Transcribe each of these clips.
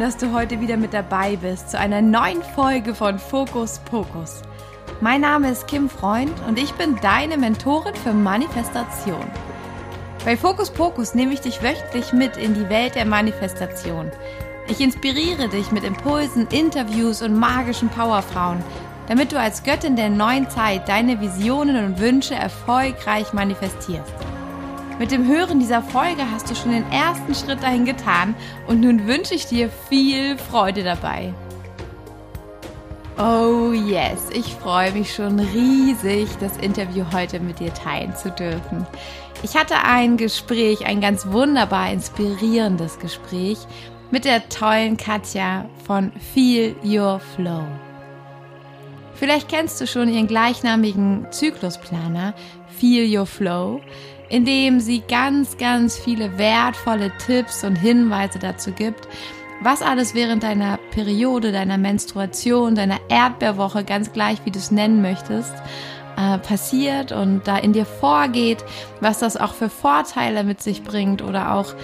dass du heute wieder mit dabei bist zu einer neuen Folge von Fokus Pokus. Mein Name ist Kim Freund und ich bin deine Mentorin für Manifestation. Bei Fokus Pokus nehme ich dich wöchentlich mit in die Welt der Manifestation. Ich inspiriere dich mit Impulsen, Interviews und magischen Powerfrauen, damit du als Göttin der neuen Zeit deine Visionen und Wünsche erfolgreich manifestierst. Mit dem Hören dieser Folge hast du schon den ersten Schritt dahin getan und nun wünsche ich dir viel Freude dabei. Oh yes, ich freue mich schon riesig, das Interview heute mit dir teilen zu dürfen. Ich hatte ein Gespräch, ein ganz wunderbar inspirierendes Gespräch mit der tollen Katja von Feel Your Flow. Vielleicht kennst du schon ihren gleichnamigen Zyklusplaner Feel Your Flow, in dem sie ganz, ganz viele wertvolle Tipps und Hinweise dazu gibt, was alles während deiner Periode, deiner Menstruation, deiner Erdbeerwoche, ganz gleich wie du es nennen möchtest, äh, passiert und da in dir vorgeht, was das auch für Vorteile mit sich bringt oder auch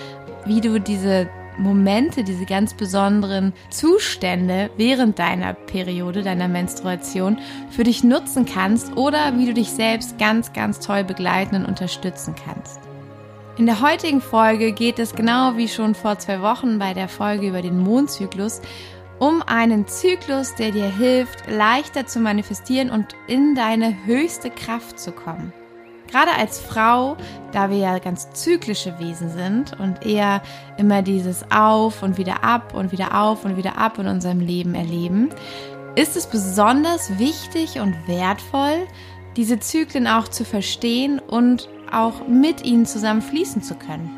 wie du diese Momente, diese ganz besonderen Zustände während deiner Periode, deiner Menstruation für dich nutzen kannst oder wie du dich selbst ganz, ganz toll begleiten und unterstützen kannst. In der heutigen Folge geht es genau wie schon vor zwei Wochen bei der Folge über den Mondzyklus um einen Zyklus, der dir hilft, leichter zu manifestieren und in deine höchste Kraft zu kommen. Gerade als Frau, da wir ja ganz zyklische Wesen sind und eher immer dieses Auf und wieder ab und wieder auf und wieder ab in unserem Leben erleben, ist es besonders wichtig und wertvoll, diese Zyklen auch zu verstehen und auch mit ihnen zusammen fließen zu können.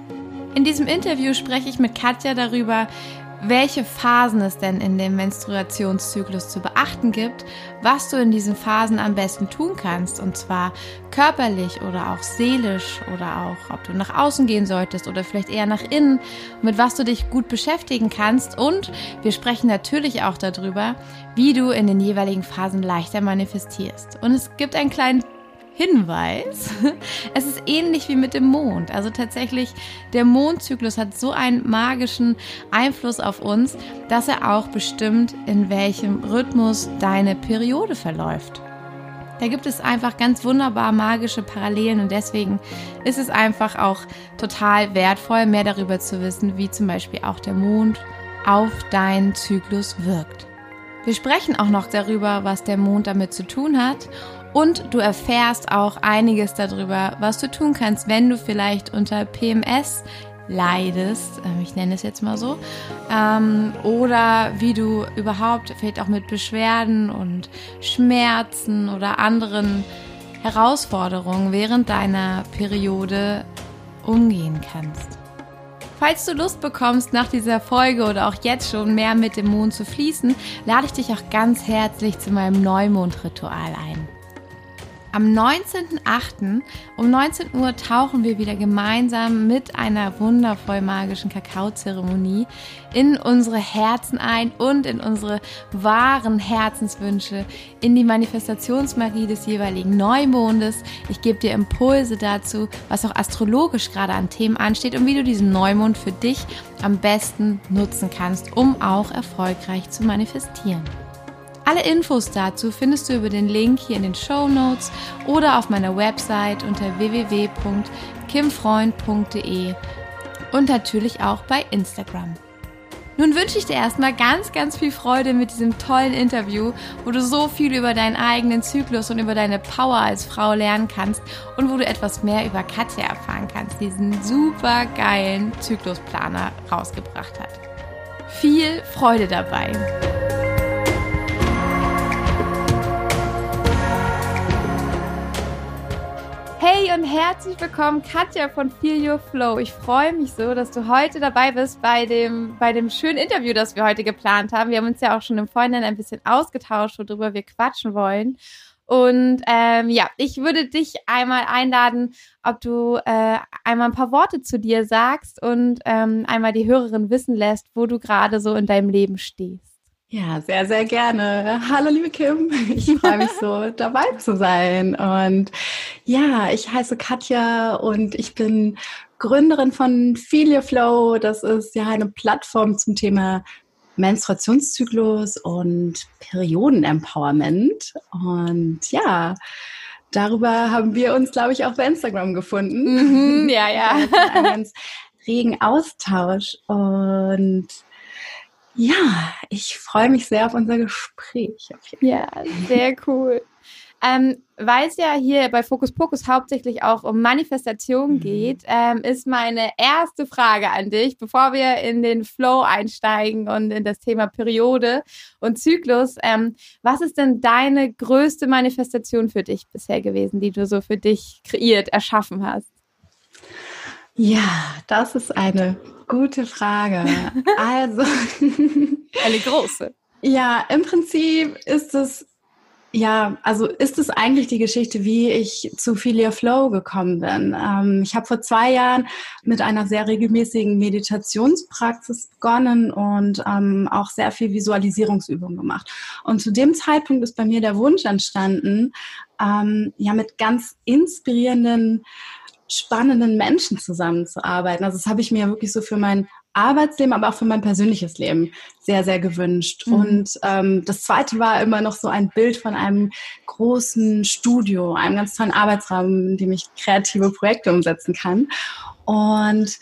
In diesem Interview spreche ich mit Katja darüber, welche Phasen es denn in dem Menstruationszyklus zu beachten gibt, was du in diesen Phasen am besten tun kannst, und zwar körperlich oder auch seelisch oder auch, ob du nach außen gehen solltest oder vielleicht eher nach innen, mit was du dich gut beschäftigen kannst. Und wir sprechen natürlich auch darüber, wie du in den jeweiligen Phasen leichter manifestierst. Und es gibt einen kleinen Hinweis. Es ist ähnlich wie mit dem Mond. Also tatsächlich, der Mondzyklus hat so einen magischen Einfluss auf uns, dass er auch bestimmt, in welchem Rhythmus deine Periode verläuft. Da gibt es einfach ganz wunderbar magische Parallelen und deswegen ist es einfach auch total wertvoll, mehr darüber zu wissen, wie zum Beispiel auch der Mond auf deinen Zyklus wirkt. Wir sprechen auch noch darüber, was der Mond damit zu tun hat und du erfährst auch einiges darüber, was du tun kannst, wenn du vielleicht unter PMS leidest, ähm, ich nenne es jetzt mal so, ähm, oder wie du überhaupt vielleicht auch mit Beschwerden und Schmerzen oder anderen Herausforderungen während deiner Periode umgehen kannst. Falls du Lust bekommst, nach dieser Folge oder auch jetzt schon mehr mit dem Mond zu fließen, lade ich dich auch ganz herzlich zu meinem Neumondritual ein. Am 19.08. um 19 Uhr tauchen wir wieder gemeinsam mit einer wundervoll magischen Kakaozeremonie in unsere Herzen ein und in unsere wahren Herzenswünsche, in die Manifestationsmagie des jeweiligen Neumondes. Ich gebe dir Impulse dazu, was auch astrologisch gerade an Themen ansteht und wie du diesen Neumond für dich am besten nutzen kannst, um auch erfolgreich zu manifestieren. Alle Infos dazu findest du über den Link hier in den Show Notes oder auf meiner Website unter www.kimfreund.de und natürlich auch bei Instagram. Nun wünsche ich dir erstmal ganz, ganz viel Freude mit diesem tollen Interview, wo du so viel über deinen eigenen Zyklus und über deine Power als Frau lernen kannst und wo du etwas mehr über Katja erfahren kannst, diesen super geilen Zyklusplaner rausgebracht hat. Viel Freude dabei! Und herzlich willkommen, Katja von Feel Your Flow. Ich freue mich so, dass du heute dabei bist bei dem, bei dem schönen Interview, das wir heute geplant haben. Wir haben uns ja auch schon im Vorhinein ein bisschen ausgetauscht, worüber wir quatschen wollen. Und ähm, ja, ich würde dich einmal einladen, ob du äh, einmal ein paar Worte zu dir sagst und ähm, einmal die Hörerin wissen lässt, wo du gerade so in deinem Leben stehst. Ja, sehr, sehr gerne. Hallo, liebe Kim. Ich freue mich so, dabei zu sein. Und ja, ich heiße Katja und ich bin Gründerin von Feel Your Flow. Das ist ja eine Plattform zum Thema Menstruationszyklus und Periodenempowerment. Und ja, darüber haben wir uns, glaube ich, auch bei Instagram gefunden. Mhm, ja, ja. Ein ganz regen Austausch. Und ja, ich freue mich sehr auf unser Gespräch. Ja, sehr cool. Ähm, Weil es ja hier bei Fokus Pokus hauptsächlich auch um Manifestation mhm. geht, ähm, ist meine erste Frage an dich, bevor wir in den Flow einsteigen und in das Thema Periode und Zyklus. Ähm, was ist denn deine größte Manifestation für dich bisher gewesen, die du so für dich kreiert, erschaffen hast? Ja, das ist eine gute Frage. Also. eine große. Ja, im Prinzip ist es ja, also ist es eigentlich die Geschichte, wie ich zu Filia Flow gekommen bin. Ähm, ich habe vor zwei Jahren mit einer sehr regelmäßigen Meditationspraxis begonnen und ähm, auch sehr viel Visualisierungsübungen gemacht. Und zu dem Zeitpunkt ist bei mir der Wunsch entstanden, ähm, ja, mit ganz inspirierenden spannenden Menschen zusammenzuarbeiten. Also das habe ich mir wirklich so für mein Arbeitsleben, aber auch für mein persönliches Leben sehr, sehr gewünscht. Mhm. Und ähm, das zweite war immer noch so ein Bild von einem großen Studio, einem ganz tollen Arbeitsraum, in dem ich kreative Projekte umsetzen kann. Und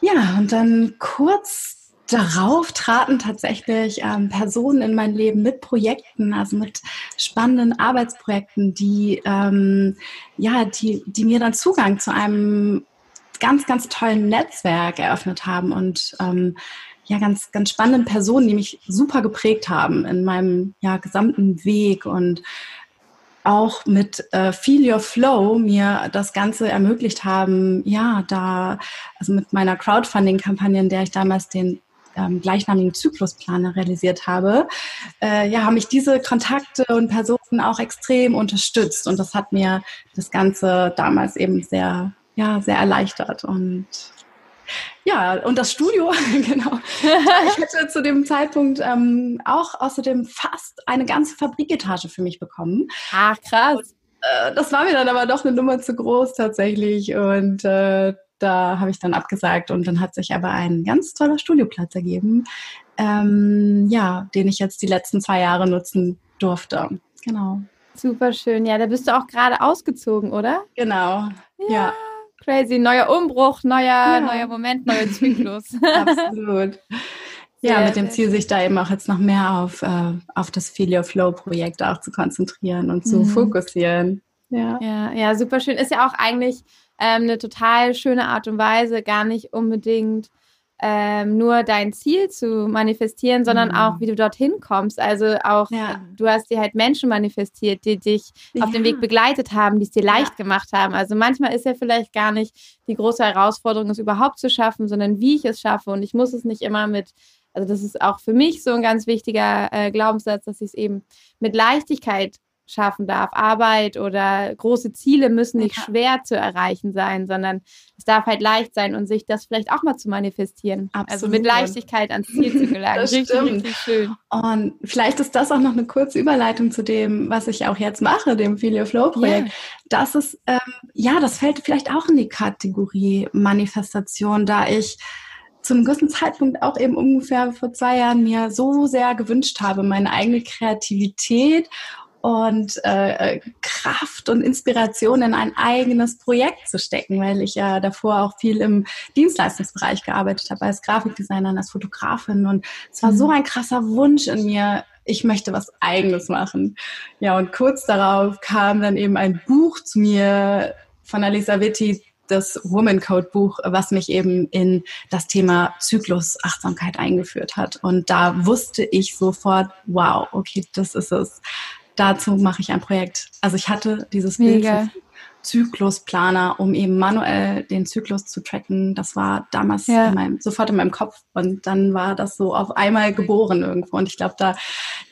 ja, und dann kurz darauf traten tatsächlich ähm, Personen in mein Leben mit Projekten, also mit spannenden Arbeitsprojekten, die ähm, ja, die, die mir dann Zugang zu einem ganz, ganz tollen Netzwerk eröffnet haben und ähm, ja, ganz, ganz spannenden Personen, die mich super geprägt haben in meinem ja, gesamten Weg und auch mit äh, Feel Your Flow mir das Ganze ermöglicht haben, ja, da, also mit meiner Crowdfunding-Kampagne, in der ich damals den ähm, gleichnamigen Zyklusplaner realisiert habe, äh, ja, haben mich diese Kontakte und Personen auch extrem unterstützt. Und das hat mir das Ganze damals eben sehr, ja, sehr erleichtert. Und ja, und das Studio, genau. Ich hätte zu dem Zeitpunkt ähm, auch außerdem fast eine ganze Fabriketage für mich bekommen. Ach, krass. Und, äh, das war mir dann aber doch eine Nummer zu groß tatsächlich. Und äh, da habe ich dann abgesagt und dann hat sich aber ein ganz toller Studioplatz ergeben, ähm, ja, den ich jetzt die letzten zwei Jahre nutzen durfte. Genau. Super schön. Ja, da bist du auch gerade ausgezogen, oder? Genau. Ja. ja. Crazy. Neuer Umbruch, neuer, ja. neuer Moment, neuer Zyklus. Absolut. Ja, mit dem Ziel, sich da eben auch jetzt noch mehr auf, äh, auf das Feel Flow Projekt auch zu konzentrieren und zu mhm. fokussieren. Ja. ja, ja, super schön. Ist ja auch eigentlich ähm, eine total schöne Art und Weise, gar nicht unbedingt ähm, nur dein Ziel zu manifestieren, sondern mhm. auch, wie du dorthin kommst. Also auch, ja. du hast dir halt Menschen manifestiert, die dich ja. auf dem Weg begleitet haben, die es dir leicht ja. gemacht haben. Also manchmal ist ja vielleicht gar nicht die große Herausforderung, es überhaupt zu schaffen, sondern wie ich es schaffe. Und ich muss es nicht immer mit, also das ist auch für mich so ein ganz wichtiger äh, Glaubenssatz, dass ich es eben mit Leichtigkeit schaffen darf. Arbeit oder große Ziele müssen nicht ja. schwer zu erreichen sein, sondern es darf halt leicht sein und sich das vielleicht auch mal zu manifestieren. Absolut. Also mit Leichtigkeit ans Ziel zu gelangen. das richtig, stimmt. richtig schön. Und vielleicht ist das auch noch eine kurze Überleitung zu dem, was ich auch jetzt mache, dem Filio Flow Projekt. Yeah. Das ist, ähm, ja, das fällt vielleicht auch in die Kategorie Manifestation, da ich zu einem gewissen Zeitpunkt auch eben ungefähr vor zwei Jahren mir so sehr gewünscht habe, meine eigene Kreativität und äh, Kraft und Inspiration in ein eigenes Projekt zu stecken, weil ich ja davor auch viel im Dienstleistungsbereich gearbeitet habe, als Grafikdesignerin, als Fotografin. Und es war so mhm. ein krasser Wunsch in mir, ich möchte was Eigenes machen. Ja, und kurz darauf kam dann eben ein Buch zu mir von Alisa Witti, das Woman Code Buch, was mich eben in das Thema Zyklus Achtsamkeit eingeführt hat. Und da wusste ich sofort, wow, okay, das ist es dazu mache ich ein Projekt. Also ich hatte dieses Mega. Bild Zyklusplaner, um eben manuell den Zyklus zu tracken. Das war damals ja. in meinem, sofort in meinem Kopf und dann war das so auf einmal geboren irgendwo. Und ich glaube, da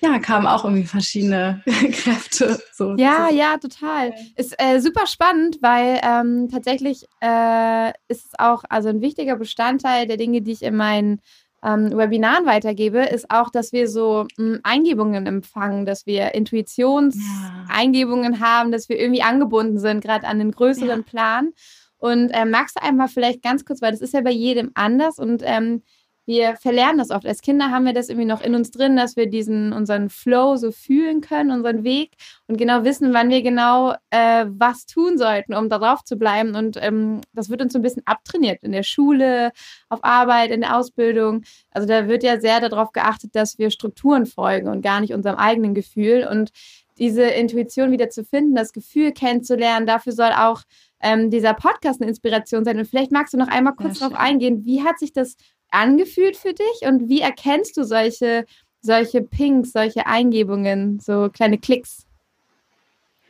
ja, kamen auch irgendwie verschiedene Kräfte. So, ja, so. ja, total. Ist äh, super spannend, weil ähm, tatsächlich äh, ist es auch also ein wichtiger Bestandteil der Dinge, die ich in meinen ähm, Webinaren weitergebe, ist auch, dass wir so mh, hm, Eingebungen empfangen, dass wir Intuitionseingebungen ja. haben, dass wir irgendwie angebunden sind, gerade an den größeren ja. Plan. Und ähm, magst du einmal vielleicht ganz kurz, weil das ist ja bei jedem anders und ähm, wir verlernen das oft. Als Kinder haben wir das irgendwie noch in uns drin, dass wir diesen unseren Flow so fühlen können, unseren Weg und genau wissen, wann wir genau äh, was tun sollten, um darauf zu bleiben. Und ähm, das wird uns so ein bisschen abtrainiert in der Schule, auf Arbeit, in der Ausbildung. Also da wird ja sehr darauf geachtet, dass wir Strukturen folgen und gar nicht unserem eigenen Gefühl. Und diese Intuition wieder zu finden, das Gefühl kennenzulernen, dafür soll auch ähm, dieser Podcast eine Inspiration sein. Und vielleicht magst du noch einmal kurz ja, darauf eingehen, wie hat sich das angefühlt für dich und wie erkennst du solche, solche Pings, solche Eingebungen, so kleine Klicks?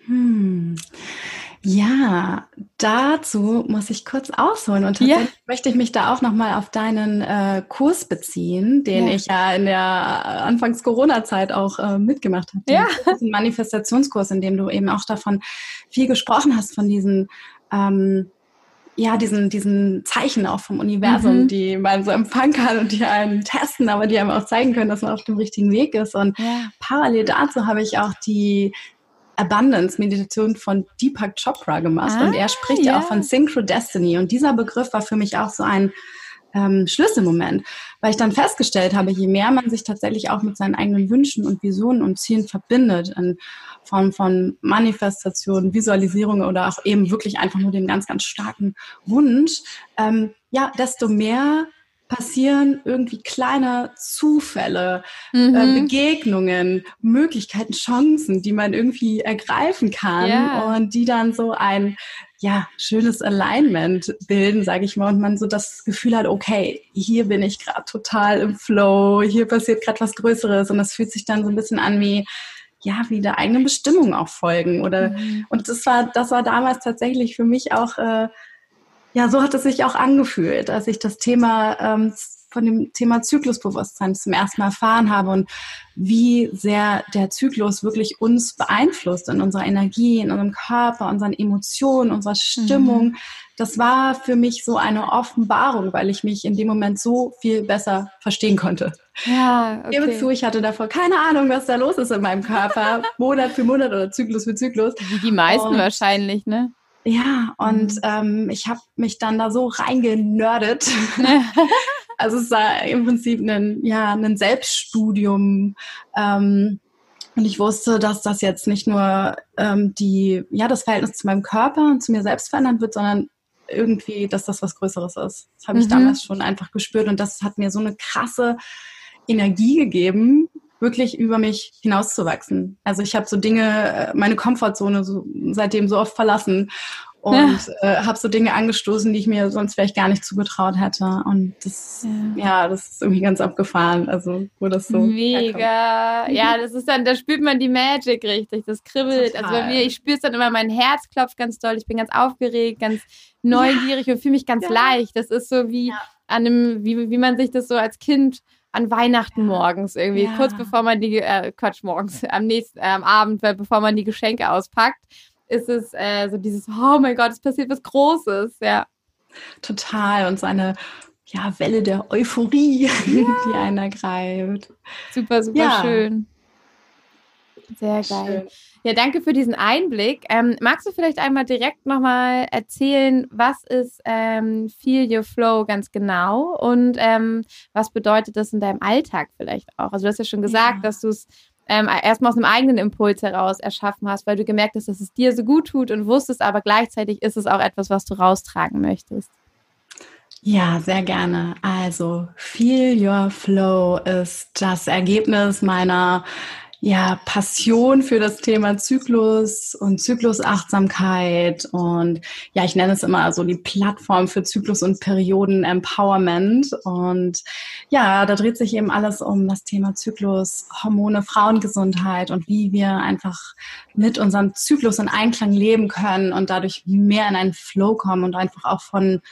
Hm. Ja, dazu muss ich kurz ausholen und tatsächlich ja. möchte ich mich da auch nochmal auf deinen äh, Kurs beziehen, den ja. ich ja in der Anfangs Corona-Zeit auch äh, mitgemacht habe. Ja. Ein Manifestationskurs, in dem du eben auch davon viel gesprochen hast, von diesen ähm, ja, diesen, diesen Zeichen auch vom Universum, mhm. die man so empfangen kann und die einen testen, aber die einem auch zeigen können, dass man auf dem richtigen Weg ist. Und ja. parallel dazu habe ich auch die Abundance-Meditation von Deepak Chopra gemacht. Ah, und er spricht ja auch von Synchro Destiny. Und dieser Begriff war für mich auch so ein ähm, Schlüsselmoment, weil ich dann festgestellt habe, je mehr man sich tatsächlich auch mit seinen eigenen Wünschen und Visionen und Zielen verbindet, in Form von Manifestation, Visualisierung oder auch eben wirklich einfach nur den ganz, ganz starken Wunsch, ähm, ja, desto mehr passieren irgendwie kleine Zufälle, äh, mhm. äh, Begegnungen, Möglichkeiten, Chancen, die man irgendwie ergreifen kann yeah. und die dann so ein ja, schönes Alignment bilden, sage ich mal, und man so das Gefühl hat, okay, hier bin ich gerade total im Flow, hier passiert gerade was Größeres und das fühlt sich dann so ein bisschen an wie ja, wie der eigenen Bestimmung auch folgen oder mhm. und das war das war damals tatsächlich für mich auch äh, ja, so hat es sich auch angefühlt, als ich das Thema ähm, von dem Thema Zyklusbewusstsein zum ersten Mal erfahren habe und wie sehr der Zyklus wirklich uns beeinflusst in unserer Energie, in unserem Körper, unseren Emotionen, unserer Stimmung. Mhm. Das war für mich so eine Offenbarung, weil ich mich in dem Moment so viel besser verstehen konnte. Ja, okay. Ich gebe zu, ich hatte davor keine Ahnung, was da los ist in meinem Körper, Monat für Monat oder Zyklus für Zyklus. Wie die meisten und wahrscheinlich, ne? Ja, und mhm. ähm, ich habe mich dann da so reingenördet. also es war im Prinzip ein, ja, ein Selbststudium. Ähm, und ich wusste, dass das jetzt nicht nur ähm, die, ja, das Verhältnis zu meinem Körper und zu mir selbst verändern wird, sondern irgendwie, dass das was Größeres ist. Das habe ich mhm. damals schon einfach gespürt und das hat mir so eine krasse Energie gegeben, wirklich über mich hinauszuwachsen. Also ich habe so Dinge, äh, meine Komfortzone so, seitdem so oft verlassen und ja. äh, habe so Dinge angestoßen, die ich mir sonst vielleicht gar nicht zugetraut hätte. Und das, ja, ja das ist irgendwie ganz abgefahren. Also wo das so mega, ja, das ist dann, da spürt man die Magic richtig, das kribbelt. Total. Also bei mir, ich spüre es dann immer, mein Herz klopft ganz doll. Ich bin ganz aufgeregt, ganz neugierig ja. und fühle mich ganz leicht. Das ist so wie an einem, wie wie man sich das so als Kind an Weihnachten morgens irgendwie, kurz bevor man die, äh, Quatsch, morgens, am nächsten, äh, am Abend, bevor man die Geschenke auspackt, ist es äh, so dieses, oh mein Gott, es passiert was Großes, ja. Total und so eine ja, Welle der Euphorie, ja. die einen ergreift. Super, super ja. schön. Sehr geil. Schön. Ja, danke für diesen Einblick. Ähm, magst du vielleicht einmal direkt nochmal erzählen, was ist ähm, Feel Your Flow ganz genau und ähm, was bedeutet das in deinem Alltag vielleicht auch? Also du hast ja schon gesagt, ja. dass du es ähm, erstmal aus einem eigenen Impuls heraus erschaffen hast, weil du gemerkt hast, dass es dir so gut tut und wusstest, aber gleichzeitig ist es auch etwas, was du raustragen möchtest. Ja, sehr gerne. Also, Feel Your Flow ist das Ergebnis meiner ja, Passion für das Thema Zyklus und Zyklusachtsamkeit. Und ja, ich nenne es immer so die Plattform für Zyklus- und Perioden-Empowerment. Und ja, da dreht sich eben alles um das Thema Zyklus, Hormone, Frauengesundheit und wie wir einfach mit unserem Zyklus in Einklang leben können und dadurch mehr in einen Flow kommen und einfach auch von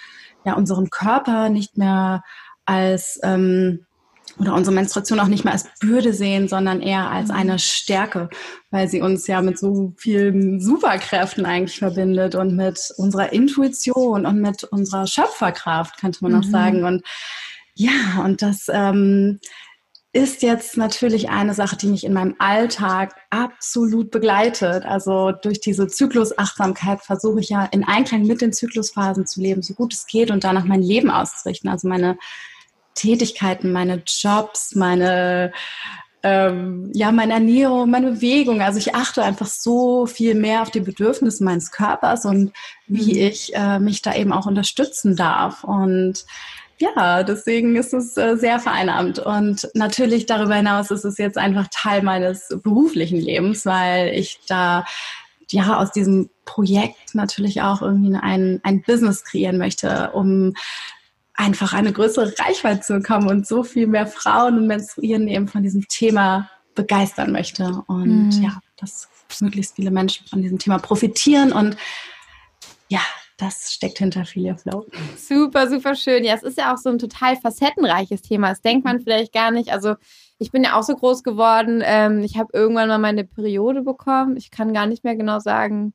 ja, unserem Körper nicht mehr als ähm, oder unsere Menstruation auch nicht mehr als Bürde sehen, sondern eher als mhm. eine Stärke, weil sie uns ja mit so vielen Superkräften eigentlich verbindet und mit unserer Intuition und mit unserer Schöpferkraft, könnte man mhm. auch sagen. Und ja, und das ähm, ist jetzt natürlich eine Sache, die mich in meinem Alltag absolut begleitet. Also durch diese Zyklusachtsamkeit versuche ich ja in Einklang mit den Zyklusphasen zu leben, so gut es geht und danach mein Leben auszurichten. Also meine Tätigkeiten, meine Jobs, meine ähm, ja, meine Ernährung, meine Bewegung. Also ich achte einfach so viel mehr auf die Bedürfnisse meines Körpers und wie mhm. ich äh, mich da eben auch unterstützen darf. Und ja, deswegen ist es äh, sehr vereinnahmt. Und natürlich darüber hinaus ist es jetzt einfach Teil meines beruflichen Lebens, weil ich da ja aus diesem Projekt natürlich auch irgendwie ein, ein Business kreieren möchte, um einfach eine größere Reichweite zu bekommen und so viel mehr Frauen und Menstruieren eben von diesem Thema begeistern möchte. Und mhm. ja, dass möglichst viele Menschen von diesem Thema profitieren und ja, das steckt hinter Filia Flow. Super, super schön. Ja, es ist ja auch so ein total facettenreiches Thema. Das denkt man vielleicht gar nicht. Also ich bin ja auch so groß geworden. Ähm, ich habe irgendwann mal meine Periode bekommen. Ich kann gar nicht mehr genau sagen,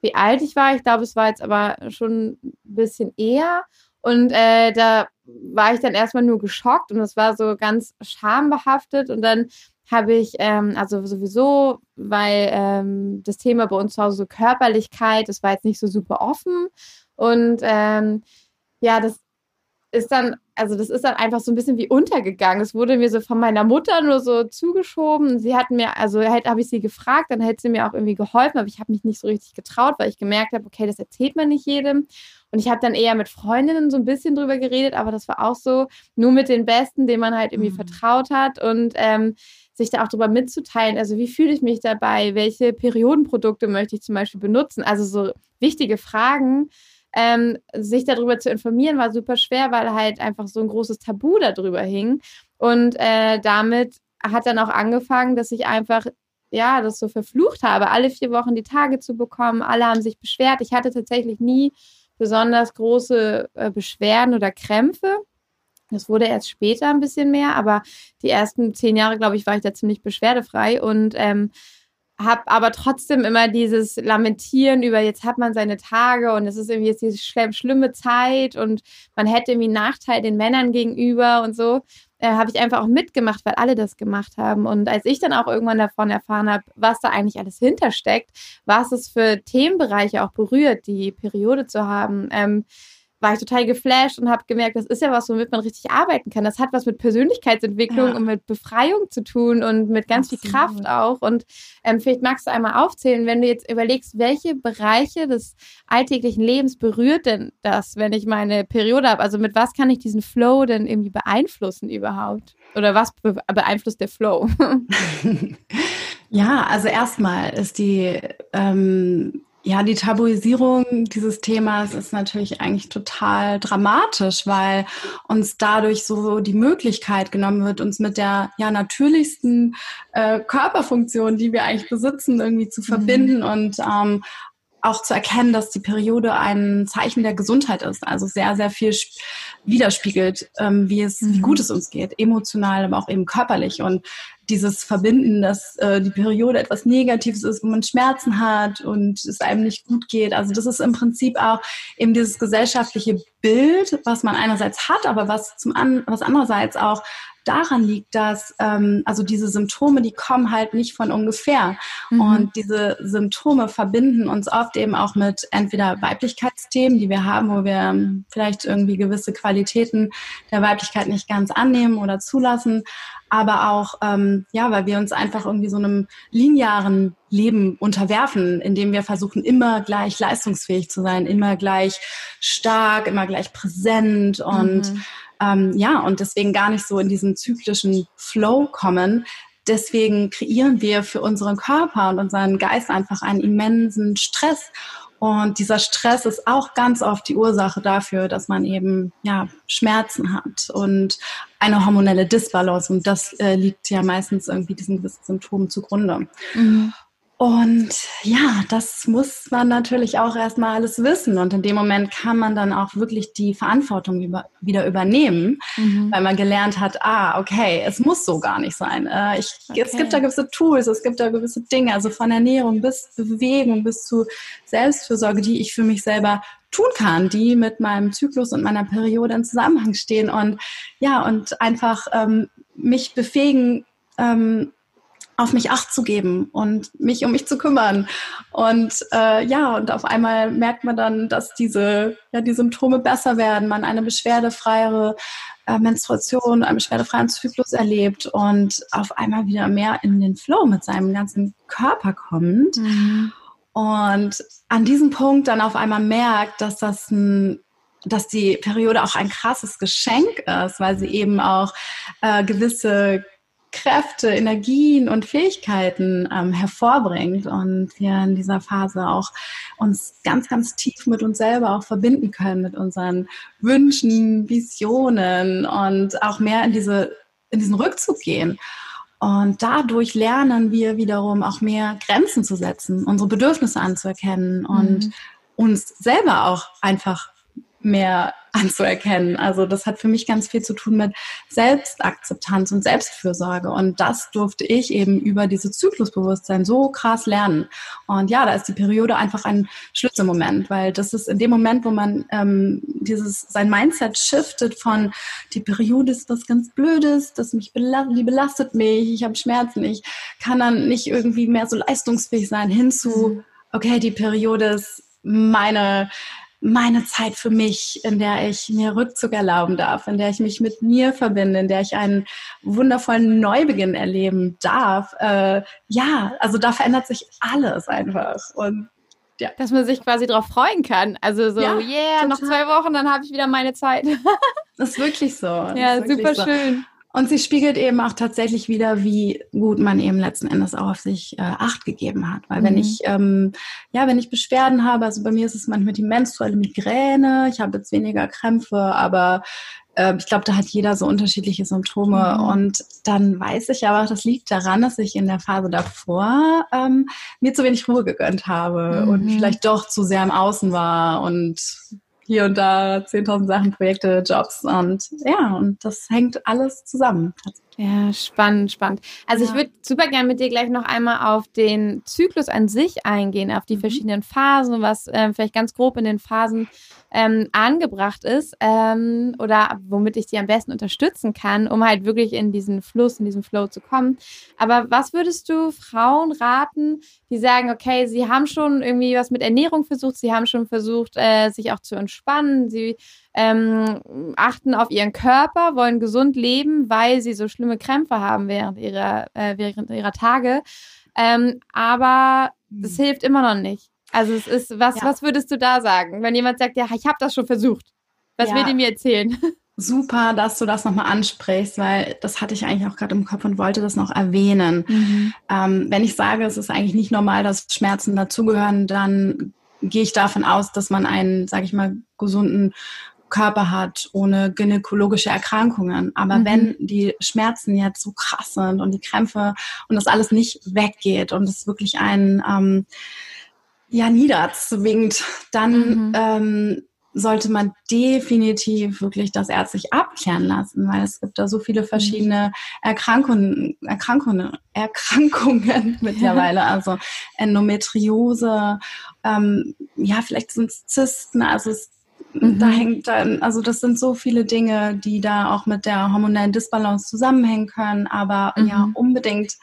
wie alt ich war. Ich glaube, es war jetzt aber schon ein bisschen eher. Und äh, da war ich dann erstmal nur geschockt und es war so ganz schambehaftet. Und dann habe ich, ähm, also sowieso, weil ähm, das Thema bei uns zu Hause so Körperlichkeit, das war jetzt nicht so super offen. Und ähm, ja, das ist dann, also das ist dann einfach so ein bisschen wie untergegangen. Es wurde mir so von meiner Mutter nur so zugeschoben. Sie hat mir, also halt habe ich sie gefragt, dann hätte sie mir auch irgendwie geholfen, aber ich habe mich nicht so richtig getraut, weil ich gemerkt habe, okay, das erzählt man nicht jedem. Und ich habe dann eher mit Freundinnen so ein bisschen drüber geredet, aber das war auch so nur mit den Besten, denen man halt irgendwie mhm. vertraut hat. Und ähm, sich da auch drüber mitzuteilen. Also wie fühle ich mich dabei? Welche Periodenprodukte möchte ich zum Beispiel benutzen? Also so wichtige Fragen. Ähm, sich darüber zu informieren war super schwer, weil halt einfach so ein großes Tabu darüber hing. Und äh, damit hat dann auch angefangen, dass ich einfach ja, das so verflucht habe, alle vier Wochen die Tage zu bekommen. Alle haben sich beschwert. Ich hatte tatsächlich nie besonders große äh, Beschwerden oder Krämpfe. Das wurde erst später ein bisschen mehr, aber die ersten zehn Jahre, glaube ich, war ich da ziemlich beschwerdefrei und ähm, habe aber trotzdem immer dieses Lamentieren über, jetzt hat man seine Tage und es ist irgendwie jetzt diese schlimme Zeit und man hätte irgendwie einen Nachteil den Männern gegenüber und so, äh, habe ich einfach auch mitgemacht, weil alle das gemacht haben. Und als ich dann auch irgendwann davon erfahren habe, was da eigentlich alles hintersteckt, was es für Themenbereiche auch berührt, die Periode zu haben, ähm, war ich total geflasht und habe gemerkt, das ist ja was, womit man richtig arbeiten kann. Das hat was mit Persönlichkeitsentwicklung ja. und mit Befreiung zu tun und mit ganz Absolut. viel Kraft auch. Und ähm, vielleicht magst du einmal aufzählen, wenn du jetzt überlegst, welche Bereiche des alltäglichen Lebens berührt denn das, wenn ich meine Periode habe? Also mit was kann ich diesen Flow denn irgendwie beeinflussen überhaupt? Oder was beeinflusst der Flow? ja, also erstmal ist die ähm, ja, die Tabuisierung dieses Themas ist natürlich eigentlich total dramatisch, weil uns dadurch so die Möglichkeit genommen wird, uns mit der ja natürlichsten äh, Körperfunktion, die wir eigentlich besitzen, irgendwie zu mhm. verbinden mhm. und ähm, auch zu erkennen, dass die Periode ein Zeichen der Gesundheit ist, also sehr, sehr viel widerspiegelt, ähm, wie es, mhm. wie gut es uns geht, emotional, aber auch eben körperlich. Und dieses Verbinden, dass äh, die Periode etwas Negatives ist, wo man Schmerzen hat und es einem nicht gut geht. Also das ist im Prinzip auch eben dieses gesellschaftliche Bild, was man einerseits hat, aber was zum an, was andererseits auch daran liegt, dass ähm, also diese Symptome, die kommen halt nicht von ungefähr. Mhm. Und diese Symptome verbinden uns oft eben auch mit entweder Weiblichkeitsthemen, die wir haben, wo wir ähm, vielleicht irgendwie gewisse Qualitäten der Weiblichkeit nicht ganz annehmen oder zulassen, aber auch, ähm, ja, weil wir uns einfach irgendwie so einem linearen Leben unterwerfen, indem wir versuchen, immer gleich leistungsfähig zu sein, immer gleich stark, immer gleich präsent und mhm. ähm, ja, und deswegen gar nicht so in diesen zyklischen Flow kommen. Deswegen kreieren wir für unseren Körper und unseren Geist einfach einen immensen Stress. Und dieser Stress ist auch ganz oft die Ursache dafür, dass man eben ja, Schmerzen hat und eine hormonelle Disbalance. Und das äh, liegt ja meistens irgendwie diesen gewissen Symptomen zugrunde. Mhm. Und ja, das muss man natürlich auch erstmal alles wissen. Und in dem Moment kann man dann auch wirklich die Verantwortung über, wieder übernehmen, mhm. weil man gelernt hat, ah, okay, es muss so gar nicht sein. Äh, ich, okay. Es gibt da gewisse Tools, es gibt da gewisse Dinge, also von Ernährung bis Bewegung bis zu Selbstfürsorge, die ich für mich selber tun kann, die mit meinem Zyklus und meiner Periode in Zusammenhang stehen. Und ja, und einfach ähm, mich befähigen, ähm, auf mich acht zu geben und mich um mich zu kümmern. Und äh, ja, und auf einmal merkt man dann, dass diese, ja, die Symptome besser werden, man eine beschwerdefreiere äh, Menstruation, einen beschwerdefreien Zyklus erlebt und auf einmal wieder mehr in den Flow mit seinem ganzen Körper kommt. Mhm. Und an diesem Punkt dann auf einmal merkt, dass das ein dass die Periode auch ein krasses Geschenk ist, weil sie eben auch äh, gewisse Kräfte, Energien und Fähigkeiten ähm, hervorbringt und wir in dieser Phase auch uns ganz, ganz tief mit uns selber auch verbinden können, mit unseren Wünschen, Visionen und auch mehr in diese, in diesen Rückzug gehen. Und dadurch lernen wir wiederum auch mehr Grenzen zu setzen, unsere Bedürfnisse anzuerkennen und mhm. uns selber auch einfach mehr anzuerkennen. Also das hat für mich ganz viel zu tun mit Selbstakzeptanz und Selbstfürsorge. Und das durfte ich eben über diese Zyklusbewusstsein so krass lernen. Und ja, da ist die Periode einfach ein Schlüsselmoment, weil das ist in dem Moment, wo man ähm, dieses sein Mindset shiftet von die Periode ist was ganz Blödes, das mich belastet, die belastet mich, ich habe Schmerzen, ich kann dann nicht irgendwie mehr so leistungsfähig sein, hinzu, mhm. okay, die Periode ist meine meine Zeit für mich, in der ich mir Rückzug erlauben darf, in der ich mich mit mir verbinde, in der ich einen wundervollen Neubeginn erleben darf. Äh, ja, also da verändert sich alles einfach. Und ja. Dass man sich quasi darauf freuen kann. Also so, ja, yeah, total. noch zwei Wochen, dann habe ich wieder meine Zeit. das ist wirklich so. Ja, super so. schön. Und sie spiegelt eben auch tatsächlich wieder, wie gut man eben letzten Endes auch auf sich äh, Acht gegeben hat. Weil mhm. wenn ich, ähm, ja, wenn ich Beschwerden habe, also bei mir ist es manchmal die menstruelle Migräne, ich habe jetzt weniger Krämpfe, aber äh, ich glaube, da hat jeder so unterschiedliche Symptome. Mhm. Und dann weiß ich aber, das liegt daran, dass ich in der Phase davor ähm, mir zu wenig Ruhe gegönnt habe mhm. und vielleicht doch zu sehr im Außen war und hier und da 10.000 Sachen, Projekte, Jobs und ja, und das hängt alles zusammen. Ja, spannend, spannend. Also ja. ich würde super gerne mit dir gleich noch einmal auf den Zyklus an sich eingehen, auf die mhm. verschiedenen Phasen, was äh, vielleicht ganz grob in den Phasen ähm, angebracht ist ähm, oder womit ich die am besten unterstützen kann, um halt wirklich in diesen Fluss, in diesen Flow zu kommen. Aber was würdest du Frauen raten, die sagen, okay, sie haben schon irgendwie was mit Ernährung versucht, sie haben schon versucht, äh, sich auch zu entspannen, sie ähm, achten auf ihren Körper, wollen gesund leben, weil sie so schlimme Krämpfe haben während ihrer, äh, während ihrer Tage. Ähm, aber es mhm. hilft immer noch nicht. Also es ist, was, ja. was würdest du da sagen, wenn jemand sagt, ja, ich habe das schon versucht? Was ja. will die mir erzählen? Super, dass du das nochmal ansprichst, weil das hatte ich eigentlich auch gerade im Kopf und wollte das noch erwähnen. Mhm. Ähm, wenn ich sage, es ist eigentlich nicht normal, dass Schmerzen dazugehören, dann gehe ich davon aus, dass man einen, sage ich mal, gesunden Körper hat, ohne gynäkologische Erkrankungen. Aber mhm. wenn die Schmerzen jetzt so krass sind und die Krämpfe und das alles nicht weggeht und es wirklich einen ähm, ja, niederzwingt, dann mhm. ähm, sollte man definitiv wirklich das ärztlich abklären lassen, weil es gibt da so viele verschiedene Erkrankungen, Erkrankungen, Erkrankungen mittlerweile, also Endometriose, ähm, ja, vielleicht sind es Zysten, also es, mhm. da hängt dann, also das sind so viele Dinge, die da auch mit der hormonellen Disbalance zusammenhängen können, aber mhm. ja, unbedingt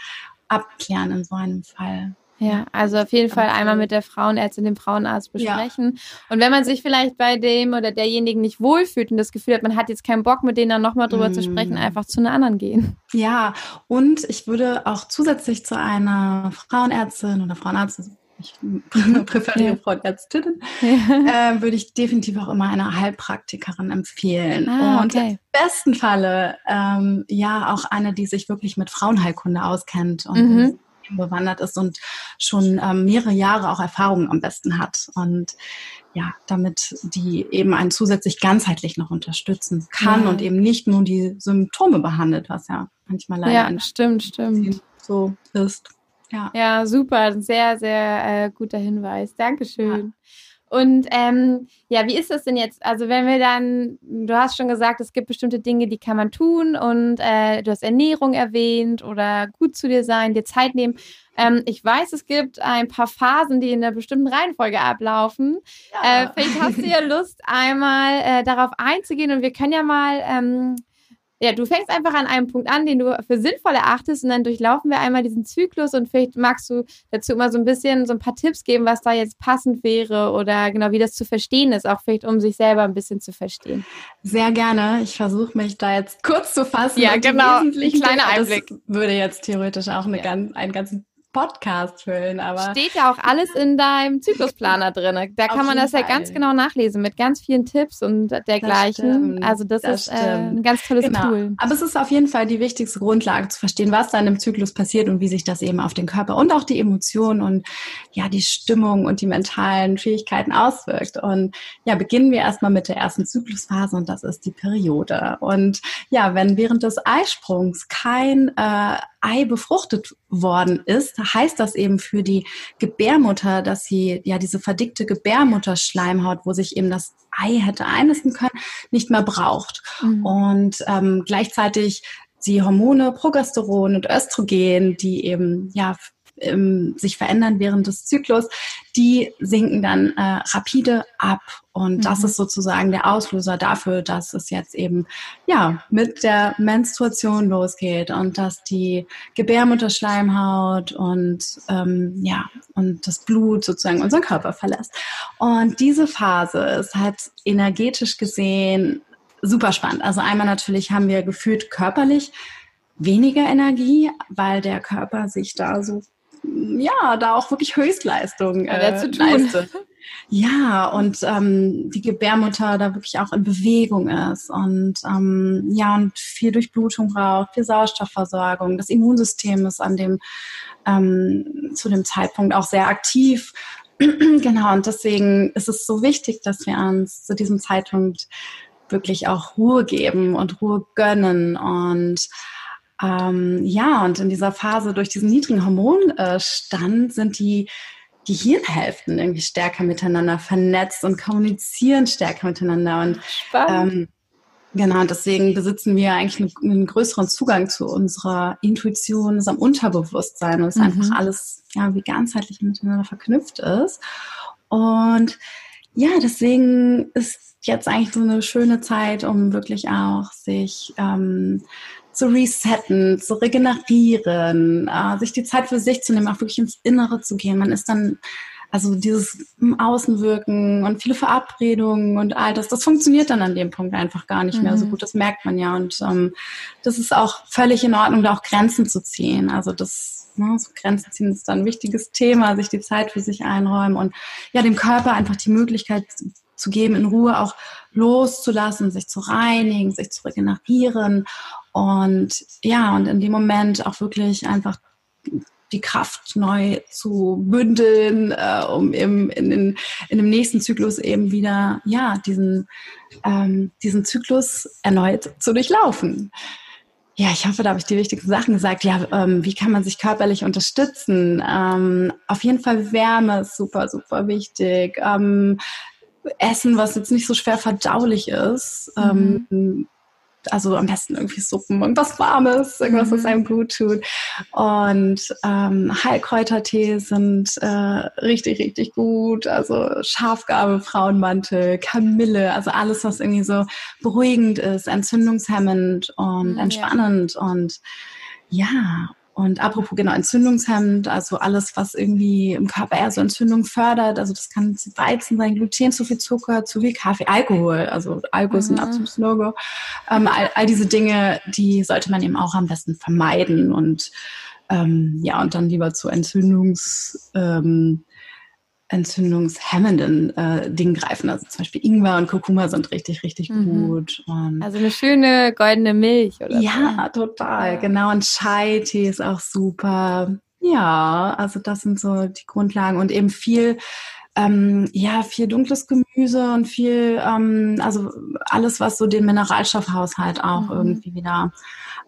abklären in so einem Fall. Ja, also auf jeden Fall einmal mit der Frauenärztin, dem Frauenarzt besprechen. Ja. Und wenn man sich vielleicht bei dem oder derjenigen nicht wohlfühlt und das Gefühl hat, man hat jetzt keinen Bock, mit denen dann nochmal drüber mm. zu sprechen, einfach zu einer anderen gehen. Ja, und ich würde auch zusätzlich zu einer Frauenärztin oder Frauenarzt, ich präferiere ja. Frauenärztinnen, ja. äh, würde ich definitiv auch immer eine Heilpraktikerin empfehlen. Ah, und okay. im besten Falle ähm, ja auch eine, die sich wirklich mit Frauenheilkunde auskennt und mhm bewandert ist und schon ähm, mehrere Jahre auch Erfahrungen am besten hat. Und ja, damit die eben einen zusätzlich ganzheitlich noch unterstützen kann ja. und eben nicht nur die Symptome behandelt, was ja manchmal leider ja, stimmt, stimmt. so ist. Ja. ja, super, sehr, sehr äh, guter Hinweis. Dankeschön. Ja. Und ähm, ja, wie ist das denn jetzt? Also wenn wir dann, du hast schon gesagt, es gibt bestimmte Dinge, die kann man tun und äh, du hast Ernährung erwähnt oder gut zu dir sein, dir Zeit nehmen. Ähm, ich weiß, es gibt ein paar Phasen, die in einer bestimmten Reihenfolge ablaufen. Ja. Äh, vielleicht hast du ja Lust, einmal äh, darauf einzugehen und wir können ja mal ähm, ja, du fängst einfach an einem Punkt an, den du für sinnvoll erachtest und dann durchlaufen wir einmal diesen Zyklus und vielleicht magst du dazu immer so ein bisschen so ein paar Tipps geben, was da jetzt passend wäre oder genau wie das zu verstehen ist, auch vielleicht um sich selber ein bisschen zu verstehen. Sehr gerne. Ich versuche mich da jetzt kurz zu fassen. Ja, genau. Ein kleiner Einblick. Das würde jetzt theoretisch auch eine ja. ganz, einen ganzen Podcast füllen, aber. Steht ja auch alles in deinem Zyklusplaner drin. Da kann man das Fall. ja ganz genau nachlesen mit ganz vielen Tipps und dergleichen. Das also das, das ist äh, ein ganz tolles genau. Tool. Aber es ist auf jeden Fall die wichtigste Grundlage zu verstehen, was da in einem Zyklus passiert und wie sich das eben auf den Körper und auch die Emotionen und ja die Stimmung und die mentalen Fähigkeiten auswirkt. Und ja, beginnen wir erstmal mit der ersten Zyklusphase und das ist die Periode. Und ja, wenn während des Eisprungs kein äh, Ei befruchtet worden ist, heißt das eben für die Gebärmutter, dass sie ja diese verdickte Gebärmutterschleimhaut, wo sich eben das Ei hätte einnisten können, nicht mehr braucht. Mhm. Und ähm, gleichzeitig die Hormone Progesteron und Östrogen, die eben ja ähm, sich verändern während des Zyklus, die sinken dann äh, rapide ab. Und mhm. das ist sozusagen der Auslöser dafür, dass es jetzt eben ja mit der Menstruation losgeht und dass die Gebärmutterschleimhaut und ähm, ja und das Blut sozusagen unseren Körper verlässt. Und diese Phase ist halt energetisch gesehen super spannend. Also einmal natürlich haben wir gefühlt körperlich weniger Energie, weil der Körper sich da so ja, da auch wirklich Höchstleistung äh, zu tun. leiste. Ja, und ähm, die Gebärmutter da wirklich auch in Bewegung ist und ähm, ja, und viel Durchblutung braucht, viel Sauerstoffversorgung. Das Immunsystem ist an dem ähm, zu dem Zeitpunkt auch sehr aktiv. genau, und deswegen ist es so wichtig, dass wir uns zu diesem Zeitpunkt wirklich auch Ruhe geben und Ruhe gönnen und ähm, ja, und in dieser Phase durch diesen niedrigen Hormonstand sind die Gehirnhälften irgendwie stärker miteinander vernetzt und kommunizieren stärker miteinander. Und ähm, genau, deswegen besitzen wir eigentlich einen, einen, größeren Zugang zu unserer Intuition, unserem Unterbewusstsein und es mhm. einfach alles ja wie ganzheitlich miteinander verknüpft ist. Und ja, deswegen ist jetzt eigentlich so eine schöne Zeit, um wirklich auch sich ähm, zu resetten, zu regenerieren, äh, sich die Zeit für sich zu nehmen, auch wirklich ins Innere zu gehen. Man ist dann, also dieses Außenwirken und viele Verabredungen und all das, das funktioniert dann an dem Punkt einfach gar nicht mhm. mehr so mhm. gut. Das merkt man ja. Und ähm, das ist auch völlig in Ordnung, da auch Grenzen zu ziehen. Also das ne, so Grenzen ziehen ist dann ein wichtiges Thema, sich die Zeit für sich einräumen und ja, dem Körper einfach die Möglichkeit zu geben, in Ruhe auch loszulassen, sich zu reinigen, sich zu regenerieren und ja, und in dem Moment auch wirklich einfach die Kraft neu zu bündeln, äh, um im, in, in, in dem nächsten Zyklus eben wieder, ja, diesen, ähm, diesen Zyklus erneut zu durchlaufen. Ja, ich hoffe, da habe ich die wichtigsten Sachen gesagt. Ja, ähm, wie kann man sich körperlich unterstützen? Ähm, auf jeden Fall Wärme ist super, super wichtig. Ähm, Essen, was jetzt nicht so schwer verdaulich ist. Mhm. Also am besten irgendwie Suppen, irgendwas Warmes, irgendwas, was mhm. einem gut tut. Und ähm, Heilkräutertee sind äh, richtig, richtig gut. Also Schafgabe, Frauenmantel, Kamille, also alles, was irgendwie so beruhigend ist, entzündungshemmend und entspannend. Ja. Und ja, und apropos genau Entzündungshemmend, also alles, was irgendwie im Körper eher so Entzündung fördert, also das kann Weizen sein, Gluten, zu viel Zucker, zu viel Kaffee, Alkohol, also Alkohol ist ein mhm. absolutes Logo. Ähm, all, all, diese Dinge, die sollte man eben auch am besten vermeiden und ähm, ja, und dann lieber zu Entzündungs ähm, entzündungshemmenden äh, Dingen greifen. Also zum Beispiel Ingwer und Kurkuma sind richtig, richtig mhm. gut. Und also eine schöne goldene Milch, oder? Ja, so. total. Ja. Genau. Und Chai-Tee ist auch super. Ja, also das sind so die Grundlagen und eben viel ähm, ja, viel dunkles Gemüse und viel, ähm, also alles, was so den Mineralstoffhaushalt auch mhm. irgendwie wieder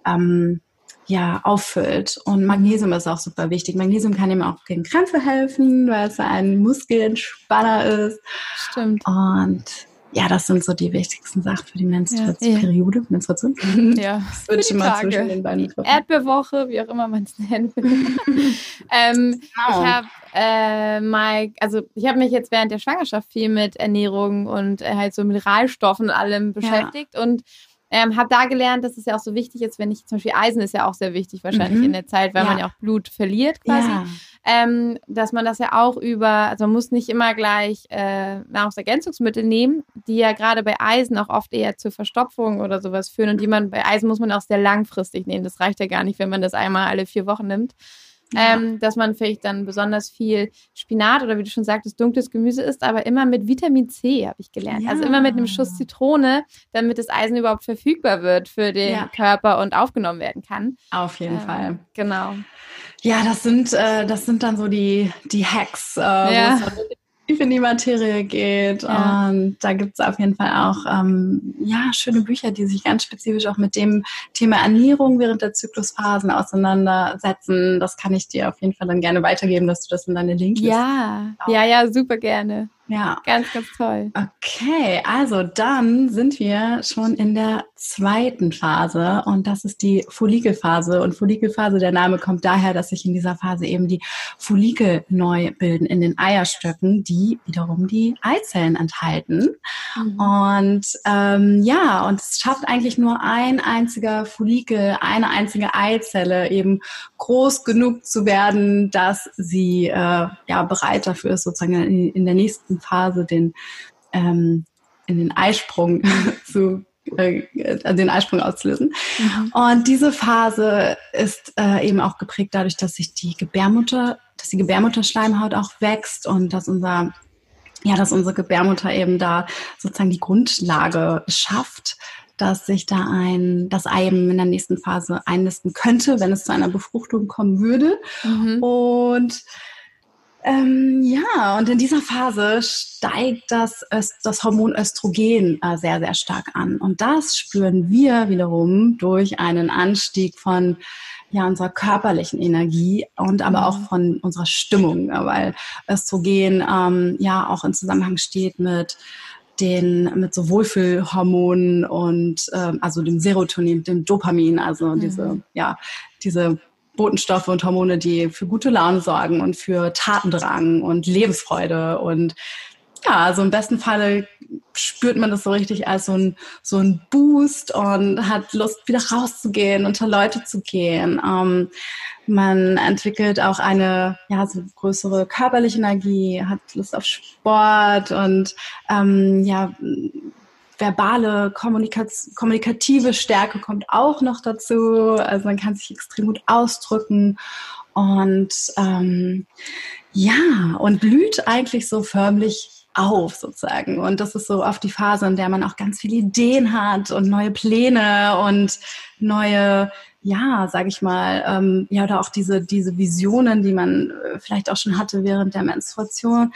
ähm, ja, auffüllt. Und Magnesium ist auch super wichtig. Magnesium kann eben auch gegen Krämpfe helfen, weil es ein Muskelentspanner ist. Stimmt. Und ja, das sind so die wichtigsten Sachen für die Menstruationsperiode. Ja, Menstruation. Ja, wird schon mal zwischen den beiden Erdbeerwoche, wie auch immer man es nennt. ähm, genau. Ich habe äh, mal, also ich habe mich jetzt während der Schwangerschaft viel mit Ernährung und äh, halt so Mineralstoffen und allem beschäftigt ja. und Ähm, habe da gelernt, dass es ja auch so wichtig ist, wenn ich zum Beispiel Eisen ist ja auch sehr wichtig wahrscheinlich mhm. in der Zeit, weil ja. man ja auch Blut verliert quasi. Ja. Ähm, dass man das ja auch über, also man muss nicht immer gleich äh, Nahrungsergänzungsmittel nehmen, die ja gerade bei Eisen auch oft eher zur Verstopfung oder sowas führen und die man bei Eisen muss man auch sehr langfristig nehmen. Das reicht ja gar nicht, wenn man das einmal alle vier Wochen nimmt ähm, dass man vielleicht dann besonders viel Spinat oder wie du schon sagtest, dunkles Gemüse isst, aber immer mit Vitamin C, habe ich gelernt. Ja. Also immer mit einem Schuss Zitrone, damit das Eisen überhaupt verfügbar wird für den ja. Körper und aufgenommen werden kann. Auf jeden ähm, Fall. Genau. Ja, das sind, äh, das sind dann so die, die Hacks, äh, ja. wo es tief in die Materie geht. Ja. Und da gibt es auf jeden Fall auch ähm, ja, schöne Bücher, die sich ganz spezifisch auch mit dem Thema Ernährung während der Zyklusphasen auseinandersetzen. Das kann ich dir auf jeden Fall dann gerne weitergeben, dass du das in deine Links Ja, ja, ja, super gerne. Ja. Ganz, ganz toll. Okay, also dann sind wir schon in der zweiten Phase und das ist die Follikelphase. Und Follikelphase, der Name kommt daher, dass sich in dieser Phase eben die Follikel neu bilden in den Eierstöcken, die wiederum die Eizellen enthalten. Mhm. Und ähm, ja, und es schafft eigentlich nur ein einziger Follikel, eine einzige Eizelle eben groß genug zu werden, dass sie äh, ja bereit dafür ist, sozusagen in, in der nächsten nächsten Phase den, ähm, in den Eisprung zu äh, den Eisprung auszulösen. Mhm. Und diese Phase ist äh, eben auch geprägt dadurch, dass sich die Gebärmutter, dass die Gebärmutterschleimhaut auch wächst und dass unser ja, dass unsere Gebärmutter eben da sozusagen die Grundlage schafft, dass sich da ein, das Ei eben in der nächsten Phase einnisten könnte, wenn es zu einer Befruchtung kommen würde. Mhm. Und ähm, ja, und in dieser Phase steigt das, das Hormon Östrogen äh, sehr, sehr stark an. Und das spüren wir wiederum durch einen Anstieg von ja, unserer körperlichen Energie und aber auch mhm. von unserer Stimmung, weil Östrogen ähm, ja auch in Zusammenhang steht mit den mit so Wohlfühlhormonen und ähm, also dem Serotonin, dem Dopamin, also mhm. diese ja diese Botenstoffe und Hormone, die für gute Laune sorgen und für Tatendrang und Lebensfreude. Und ja, also im besten Falle spürt man das so richtig als so ein, so ein Boost und hat Lust, wieder rauszugehen, unter Leute zu gehen. Ähm, man entwickelt auch eine ja, so größere körperliche Energie, hat Lust auf Sport und ähm, ja, verbale, kommunikative Stärke kommt auch noch dazu. Also man kann sich extrem gut ausdrücken und ähm, ja, und blüht eigentlich so förmlich auf sozusagen. Und das ist so oft die Phase, in der man auch ganz viele Ideen hat und neue Pläne und neue ja, sage ich mal, ähm, ja, oder auch diese, diese Visionen, die man äh, vielleicht auch schon hatte während der Menstruation,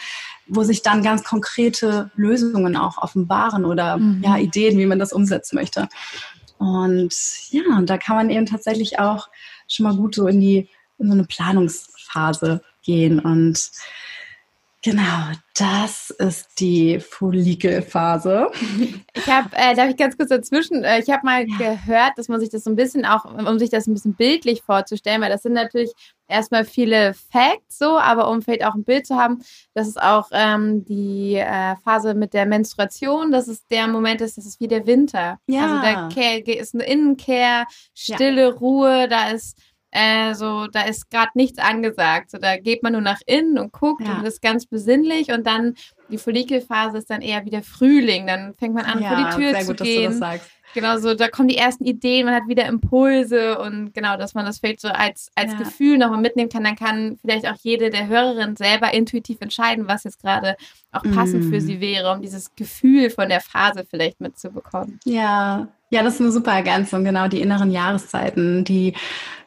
wo sich dann ganz konkrete Lösungen auch offenbaren oder mhm. ja, Ideen, wie man das umsetzen möchte. Und ja, und da kann man eben tatsächlich auch schon mal gut so in die, in so eine Planungsphase gehen und Genau, das ist die Follikelphase. Ich habe, äh, darf ich ganz kurz dazwischen, äh, ich habe mal ja. gehört, dass man sich das so ein bisschen auch, um sich das ein bisschen bildlich vorzustellen, weil das sind natürlich erstmal viele Facts so, aber um vielleicht auch ein Bild zu haben, das ist auch ähm, die äh, Phase mit der Menstruation, dass es der Moment ist, das ist wie der Winter. Ja. Also da ist eine Innenkehr, Stille, ja. Ruhe, da ist äh, so, da ist gerade nichts angesagt. So, da geht man nur nach innen und guckt ja. und ist ganz besinnlich und dann die Follikelphase ist dann eher wieder Frühling. Dann fängt man an, ja, vor die Tür sehr zu gut, gehen. Dass du das sagst. Genau, so da kommen die ersten Ideen, man hat wieder Impulse und genau, dass man das vielleicht so als, als ja. Gefühl nochmal mitnehmen kann, dann kann vielleicht auch jede der Hörerinnen selber intuitiv entscheiden, was jetzt gerade auch passend mm. für sie wäre, um dieses Gefühl von der Phase vielleicht mitzubekommen. Ja, ja, das ist eine super Ergänzung, genau, die inneren Jahreszeiten, die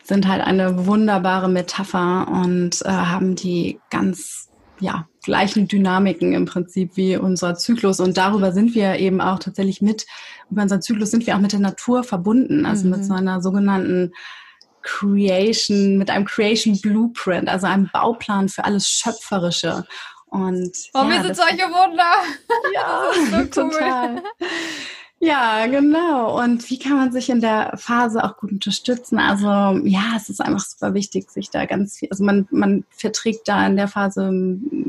sind halt eine wunderbare Metapher und äh, haben die ganz ja, gleichen Dynamiken im Prinzip wie unser Zyklus. Und darüber sind wir eben auch tatsächlich mit, über unseren Zyklus sind wir auch mit der Natur verbunden, also mhm. mit so einer sogenannten Creation, mit einem Creation Blueprint, also einem Bauplan für alles Schöpferische. Und oh, ja, wir sind solche Wunder. Ja, das ist so cool. total. Ja, genau. Und wie kann man sich in der Phase auch gut unterstützen? Also ja, es ist einfach super wichtig, sich da ganz viel, also man, man verträgt da in der Phase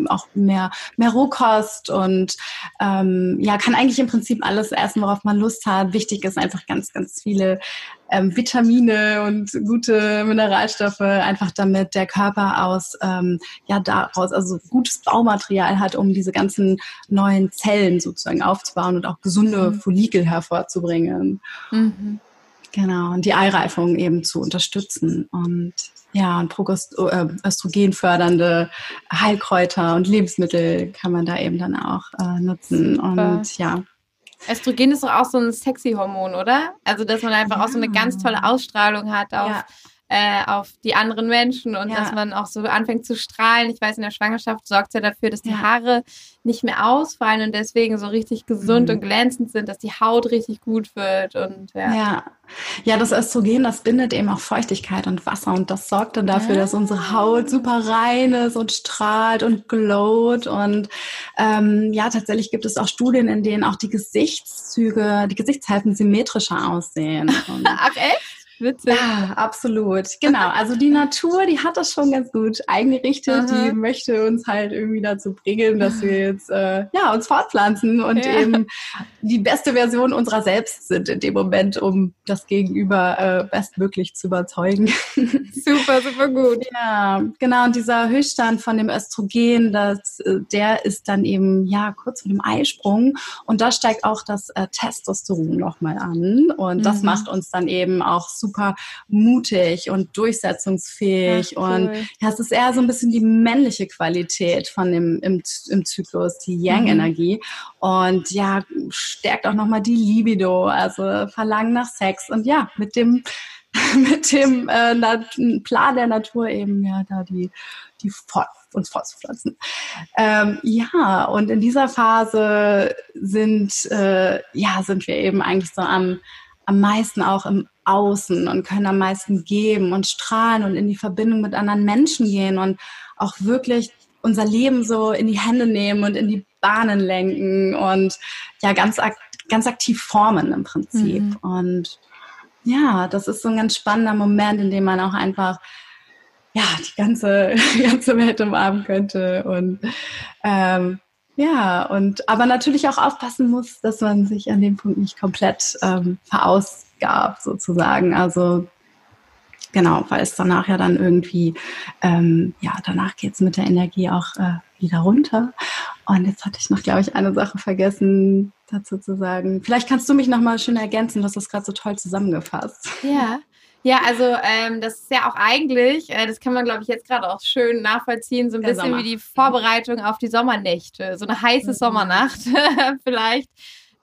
auch mehr, mehr Rohkost und ähm, ja, kann eigentlich im Prinzip alles essen, worauf man Lust hat. Wichtig ist einfach ganz, ganz viele ähm, Vitamine und gute Mineralstoffe, einfach damit der Körper aus, ähm, ja, daraus, also gutes Baumaterial hat, um diese ganzen neuen Zellen sozusagen aufzubauen und auch gesunde mhm. Follikel hervorzubringen. Mhm. Genau, und die Eireifung eben zu unterstützen und ja, und Progost äh, östrogenfördernde Heilkräuter und Lebensmittel kann man da eben dann auch äh, nutzen. Und ja, Östrogen ist doch auch so ein sexy Hormon, oder? Also, dass man einfach auch so eine ganz tolle Ausstrahlung hat auf ja äh, auf die anderen Menschen und ja. dass man auch so anfängt zu strahlen. Ich weiß, in der Schwangerschaft sorgt es ja dafür, dass die ja. Haare nicht mehr ausfallen und deswegen so richtig gesund mhm. und glänzend sind, dass die Haut richtig gut wird und ja. ja. Ja, das Östrogen, das bindet eben auch Feuchtigkeit und Wasser und das sorgt dann dafür, ah. dass unsere Haut super rein ist und strahlt und glowt und ähm, ja, tatsächlich gibt es auch Studien, in denen auch die Gesichtszüge, die Gesichtshälften symmetrischer aussehen. Ach echt? Witzig. Ja, absolut. Genau. Also die Natur, die hat das schon ganz gut eingerichtet. Aha. Die möchte uns halt irgendwie dazu bringen, dass wir jetzt äh, ja, uns fortpflanzen und ja. eben die beste Version unserer selbst sind in dem Moment, um das Gegenüber äh, bestmöglich zu überzeugen. Super, super gut. Ja, genau. Und dieser Höchststand von dem Östrogen, das, äh, der ist dann eben ja kurz vor dem Eisprung und da steigt auch das äh, Testosteron nochmal an und das mhm. macht uns dann eben auch super super mutig und durchsetzungsfähig. Ach, cool. Und ja, es ist eher so ein bisschen die männliche Qualität von dem im, im Zyklus, die Yang-Energie. Mhm. Und ja, stärkt auch nochmal die Libido, also Verlangen nach Sex. Und ja, mit dem mit dem äh, Plan der Natur eben ja da die die fort, uns fortzupflanzen. Ähm, ja, und in dieser Phase sind äh, ja sind wir eben eigentlich so am am meisten auch im Außen und können am meisten geben und strahlen und in die Verbindung mit anderen Menschen gehen und auch wirklich unser Leben so in die Hände nehmen und in die Bahnen lenken und ja ganz, ganz aktiv formen im Prinzip. Mhm. Und ja, das ist so ein ganz spannender Moment, in dem man auch einfach ja, die ganze, die ganze Welt umarmen könnte und ähm, ja, und aber natürlich auch aufpassen muss, dass man sich an dem Punkt nicht komplett ähm, verausgabt, sozusagen. Also genau, weil es danach ja dann irgendwie, ähm, ja, danach geht's mit der Energie auch äh, wieder runter. Und jetzt hatte ich noch, glaube ich, eine Sache vergessen dazu zu sagen. Vielleicht kannst du mich noch mal schön ergänzen, du hast das gerade so toll zusammengefasst. Ja, ja, also ähm, das ist ja auch eigentlich, äh, das kann man, glaube ich, jetzt gerade auch schön nachvollziehen, so ein Der bisschen Sommer. wie die Vorbereitung auf die Sommernächte. So eine heiße mhm. Sommernacht vielleicht.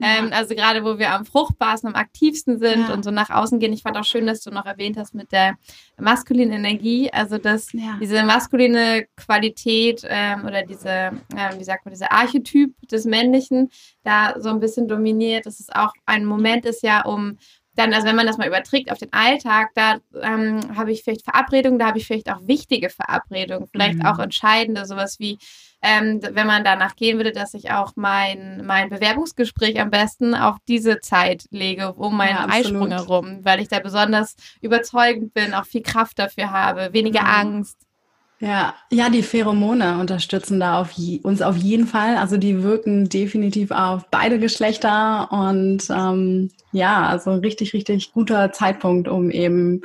Ja. Ähm, also gerade wo wir am fruchtbarsten, am aktivsten sind ja. und so nach außen gehen. Ich fand auch schön, dass du noch erwähnt hast mit der maskulinen Energie. Also dass ja. diese maskuline Qualität ähm, oder diese, ähm, wie sagt man, dieser Archetyp des Männlichen da so ein bisschen dominiert. Dass es auch ein Moment ist ja, um dann, also wenn man das mal überträgt auf den Alltag, da ähm, habe ich vielleicht Verabredungen, da habe ich vielleicht auch wichtige Verabredungen, vielleicht mhm. auch entscheidende, sowas wie, ähm, wenn man danach gehen würde, dass ich auch mein, mein Bewerbungsgespräch am besten auf diese Zeit lege, um meinen ja, Eisprung herum, weil ich da besonders überzeugend bin, auch viel Kraft dafür habe, weniger mhm. Angst. Ja, ja, die Pheromone unterstützen da auf je, uns auf jeden Fall. Also die wirken definitiv auf beide Geschlechter und ähm, ja, also ein richtig, richtig guter Zeitpunkt, um eben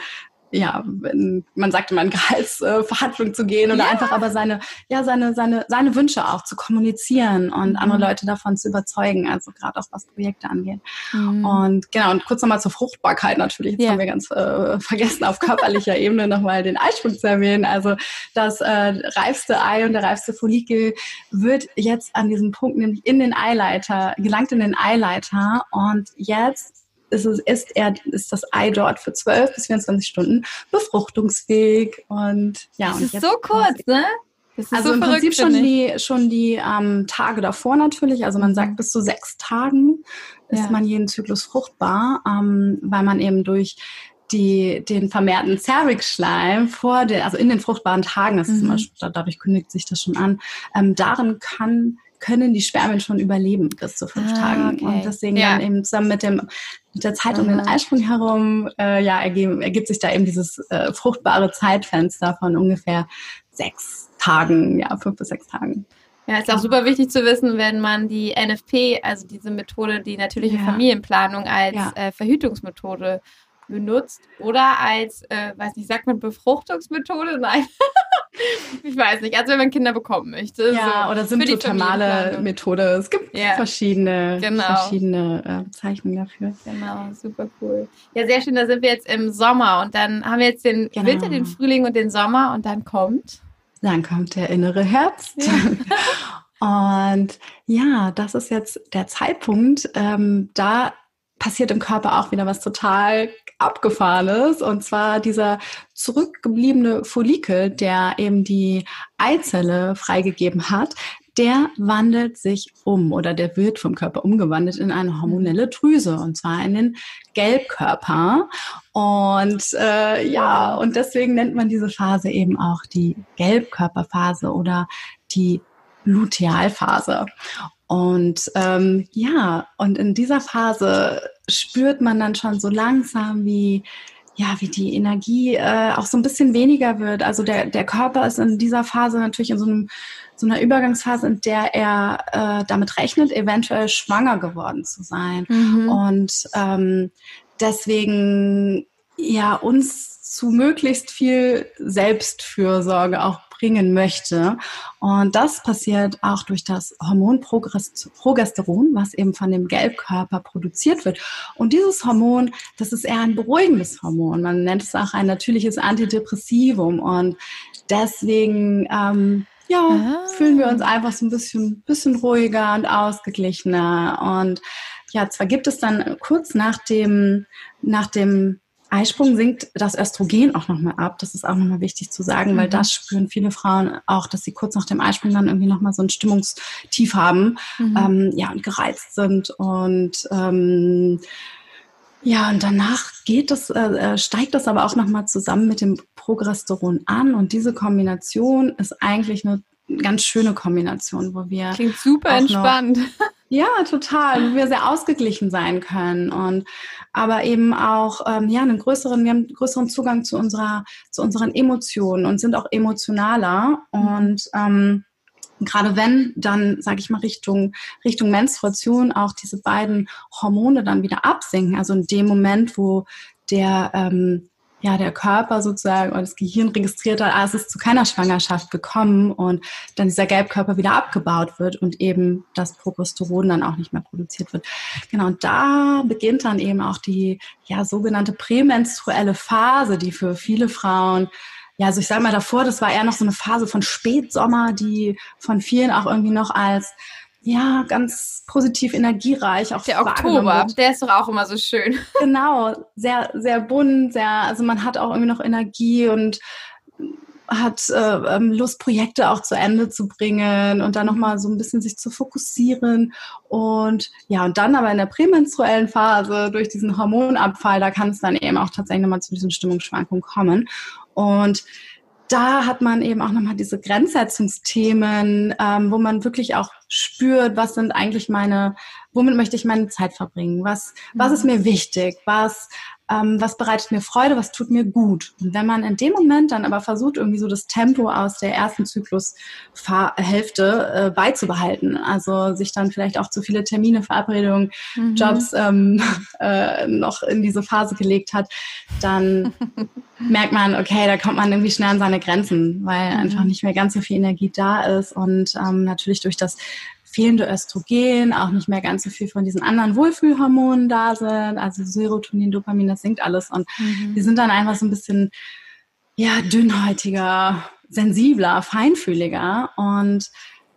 ja, wenn, man sagte man Gehaltsverhandlung zu gehen oder ja. einfach aber seine, ja, seine, seine, seine Wünsche auch zu kommunizieren und mhm. andere Leute davon zu überzeugen, also gerade auch was Projekte angeht. Mhm. Und genau, und kurz nochmal zur Fruchtbarkeit natürlich. Jetzt ja. haben wir ganz äh, vergessen, auf körperlicher Ebene nochmal den Eisprung zu erwähnen. Also das äh, reifste Ei und der reifste Follikel wird jetzt an diesem Punkt nämlich in den Eileiter, gelangt in den Eileiter und jetzt ist, es, ist, er, ist das Ei dort für 12 bis 24 Stunden befruchtungsfähig. Und ja, das und ist so kurz, ne? also so im Prinzip schon die, schon die ähm, Tage davor natürlich. Also man sagt, mhm. bis zu sechs Tagen ist ja. man jeden Zyklus fruchtbar, ähm, weil man eben durch die, den vermehrten Cervix-Schleim vor den, also in den fruchtbaren Tagen, das mhm. ist immer, dadurch kündigt sich das schon an, ähm, darin kann können die Spermien schon überleben bis zu fünf ah, Tagen. Okay. Und deswegen ja. dann eben zusammen mit dem mit der Zeit um den Eisprung herum, äh, ja, ergeben, ergibt sich da eben dieses äh, fruchtbare Zeitfenster von ungefähr sechs Tagen, ja, fünf bis sechs Tagen. Ja, ist auch super wichtig zu wissen, wenn man die NFP, also diese Methode, die natürliche ja. Familienplanung als ja. äh, Verhütungsmethode benutzt oder als, äh, weiß nicht, sagt man Befruchtungsmethode? Nein. ich weiß nicht, also wenn man Kinder bekommen möchte. Ja, so, oder symptothermale Methode. Es gibt ja. verschiedene, genau. verschiedene äh, Bezeichnungen dafür. Genau, super cool. Ja, sehr schön, da sind wir jetzt im Sommer und dann haben wir jetzt den genau. Winter, den Frühling und den Sommer und dann kommt. Dann kommt der innere Herbst. Ja. Und ja, das ist jetzt der Zeitpunkt. Ähm, da passiert im Körper auch wieder was total Abgefahrenes. Und zwar dieser zurückgebliebene Follikel, der eben die Eizelle freigegeben hat, der wandelt sich um oder der wird vom Körper umgewandelt in eine hormonelle Drüse und zwar in den Gelbkörper. Und äh, ja, und deswegen nennt man diese Phase eben auch die Gelbkörperphase oder die Lutealphase. Und ähm, ja, und in dieser Phase spürt man dann schon so langsam, wie ja, wie die Energie äh, auch so ein bisschen weniger wird. Also der, der Körper ist in dieser Phase natürlich in so, einem, so einer Übergangsphase, in der er äh, damit rechnet, eventuell schwanger geworden zu sein. Mhm. Und ähm, deswegen ja uns zu möglichst viel Selbstfürsorge auch bringen möchte. Und das passiert auch durch das Hormon Progesteron, was eben von dem Gelbkörper produziert wird. Und dieses Hormon, das ist eher ein beruhigendes Hormon. Man nennt es auch ein natürliches Antidepressivum. Und deswegen ähm, ja, ah. fühlen wir uns einfach so ein bisschen, bisschen ruhiger und ausgeglichener. Und ja, zwar gibt es dann kurz nach dem, nach dem Eisprung sinkt das Östrogen auch nochmal ab. Das ist auch nochmal wichtig zu sagen, mhm. weil das spüren viele Frauen auch, dass sie kurz nach dem Eisprung dann irgendwie nochmal so ein Stimmungstief haben, mhm. ähm, ja, und gereizt sind und ähm, ja, und danach geht das, äh, äh steigt das aber auch nochmal zusammen mit dem Progesteron an und diese Kombination ist eigentlich eine ganz schöne Kombination, wo wir. Klingt super entspannt. Noch, ja, total, wo wir sehr ausgeglichen sein können und aber eben auch ähm, ja einen größeren, wir haben einen größeren Zugang zu unserer, zu unseren Emotionen und sind auch emotionaler und ähm, gerade wenn dann, sage ich mal, Richtung, Richtung Menstruation auch diese beiden Hormone dann wieder absinken, also in dem Moment, wo der ähm, ja, der Körper sozusagen oder das Gehirn registriert hat, ah, es ist zu keiner Schwangerschaft gekommen und dann dieser Gelbkörper wieder abgebaut wird und eben das Progesteron dann auch nicht mehr produziert wird. Genau, und da beginnt dann eben auch die ja, sogenannte prämenstruelle Phase, die für viele Frauen ja, also ich sage mal davor, das war eher noch so eine Phase von Spätsommer, die von vielen auch irgendwie noch als ja, ganz positiv energiereich. Auch der Oktober, der ist doch auch immer so schön. Genau, sehr, sehr bunt, sehr, also man hat auch irgendwie noch Energie und hat äh, ähm, Lust, Projekte auch zu Ende zu bringen und dann nochmal so ein bisschen sich zu fokussieren. Und ja, und dann aber in der prämenstruellen Phase durch diesen Hormonabfall, da kann es dann eben auch tatsächlich nochmal zu diesen Stimmungsschwankungen kommen. Und da hat man eben auch nochmal diese Grenzsetzungsthemen, ähm, wo man wirklich auch spürt, was sind eigentlich meine, womit möchte ich meine Zeit verbringen, was, was ist mhm. mir wichtig, was ähm, was bereitet mir Freude, was tut mir gut. Und wenn man in dem Moment dann aber versucht, irgendwie so das Tempo aus der ersten Zyklushälfte äh, beizubehalten, also sich dann vielleicht auch zu viele Termine, Verabredungen, mhm. Jobs ähm, äh, noch in diese Phase gelegt hat, dann merkt man, okay, da kommt man irgendwie schnell an seine Grenzen, weil mhm. einfach nicht mehr ganz so viel Energie da ist und ähm, natürlich durch das fehlende Östrogen, auch nicht mehr ganz so viel von diesen anderen Wohlfühlhormonen da sind, also Serotonin, Dopamin, das sinkt alles. Und mhm. die sind dann einfach so ein bisschen ja dünnhäutiger, sensibler, feinfühliger. Und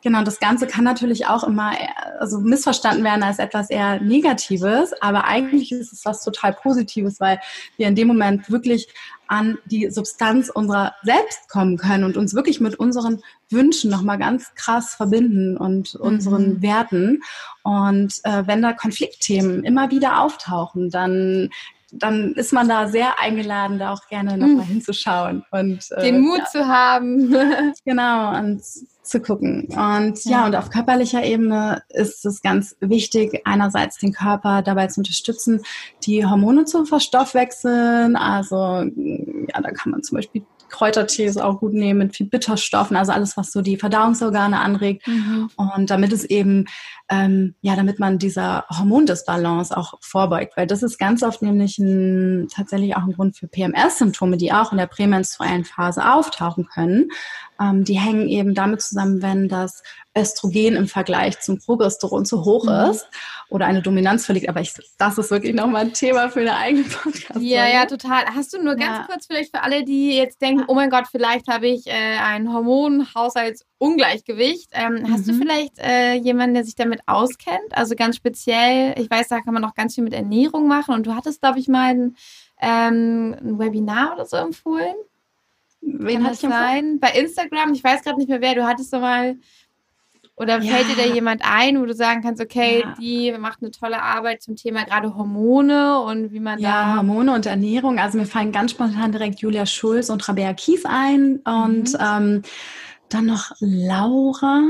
Genau, das Ganze kann natürlich auch immer also missverstanden werden als etwas eher Negatives, aber eigentlich ist es was total Positives, weil wir in dem Moment wirklich an die Substanz unserer selbst kommen können und uns wirklich mit unseren Wünschen nochmal ganz krass verbinden und unseren mhm. Werten. Und äh, wenn da Konfliktthemen immer wieder auftauchen, dann dann ist man da sehr eingeladen, da auch gerne nochmal mhm. hinzuschauen und äh, den Mut ja. zu haben. genau, und zu gucken. Und ja. ja, und auf körperlicher Ebene ist es ganz wichtig, einerseits den Körper dabei zu unterstützen, die Hormone zu verstoffwechseln. Also ja, da kann man zum Beispiel Kräutertees auch gut nehmen mit viel Bitterstoffen, also alles, was so die Verdauungsorgane anregt. Mhm. Und damit es eben, ähm, ja, damit man dieser Hormondisbalance auch vorbeugt, weil das ist ganz oft nämlich ein, tatsächlich auch ein Grund für PMS-Symptome, die auch in der prämenstruellen Phase auftauchen können. Ähm, die hängen eben damit zusammen, wenn das Östrogen im Vergleich zum Progesteron zu hoch mhm. ist oder eine Dominanz verliegt. Aber ich, das ist wirklich nochmal ein Thema für eine eigene Podcast. Ja, ja, total. Hast du nur ganz ja. kurz vielleicht für alle, die jetzt denken, oh mein Gott, vielleicht habe ich äh, ein Hormonhaushaltsungleichgewicht. Ähm, mhm. Hast du mhm. vielleicht äh, jemanden, der sich damit auskennt? Also ganz speziell, ich weiß, da kann man noch ganz viel mit Ernährung machen und du hattest, glaube ich, mal ein, ähm, ein Webinar oder so empfohlen. Wen hat sein? Bei Instagram, ich weiß gerade nicht mehr wer, du hattest doch mal. Oder ja. fällt dir da jemand ein, wo du sagen kannst, okay, ja. die macht eine tolle Arbeit zum Thema gerade Hormone und wie man ja, da. Hormone und Ernährung. Also mir fallen ganz spontan direkt Julia Schulz und Rabea Kies ein. Und mhm. ähm, dann noch Laura,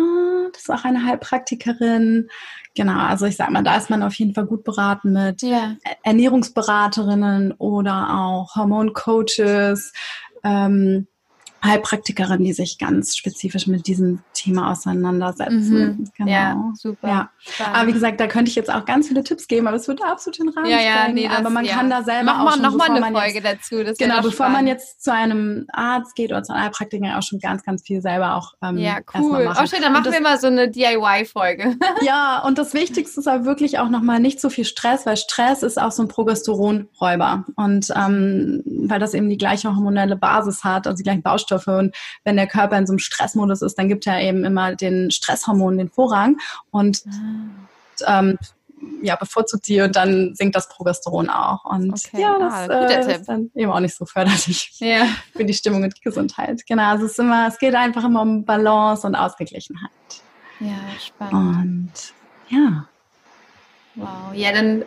das ist auch eine Heilpraktikerin. Genau, also ich sag mal, da ist man auf jeden Fall gut beraten mit ja. Ernährungsberaterinnen oder auch Hormoncoaches, ähm, Heilpraktikerin, die sich ganz spezifisch mit diesem Thema auseinandersetzen. Mhm. Genau. Ja, super. Ja. Aber wie gesagt, da könnte ich jetzt auch ganz viele Tipps geben, aber es würde absolut den Rahmen ja, ja, nee, Aber man ja. kann da selber Mach auch schon, noch mal eine Folge jetzt, dazu. Das genau, bevor spannend. man jetzt zu einem Arzt geht oder zu einem Heilpraktiker, auch schon ganz, ganz viel selber auch ähm, Ja, cool. Oh, schön, dann machen das, wir mal so eine DIY-Folge. ja, und das Wichtigste ist aber wirklich auch nochmal nicht so viel Stress, weil Stress ist auch so ein Progesteronräuber. Und ähm, weil das eben die gleiche hormonelle Basis hat, also die gleichen Baustoffe. Und wenn der Körper in so einem Stressmodus ist, dann gibt er eben immer den Stresshormonen den Vorrang und ah. ähm, ja, bevorzugt die und dann sinkt das Progesteron auch. Und okay. ja, das ah, äh, ist dann eben auch nicht so förderlich ja. für die Stimmung und die Gesundheit. Genau, also es ist immer, es geht einfach immer um Balance und Ausgeglichenheit. Ja, spannend. Und ja. Wow, ja, dann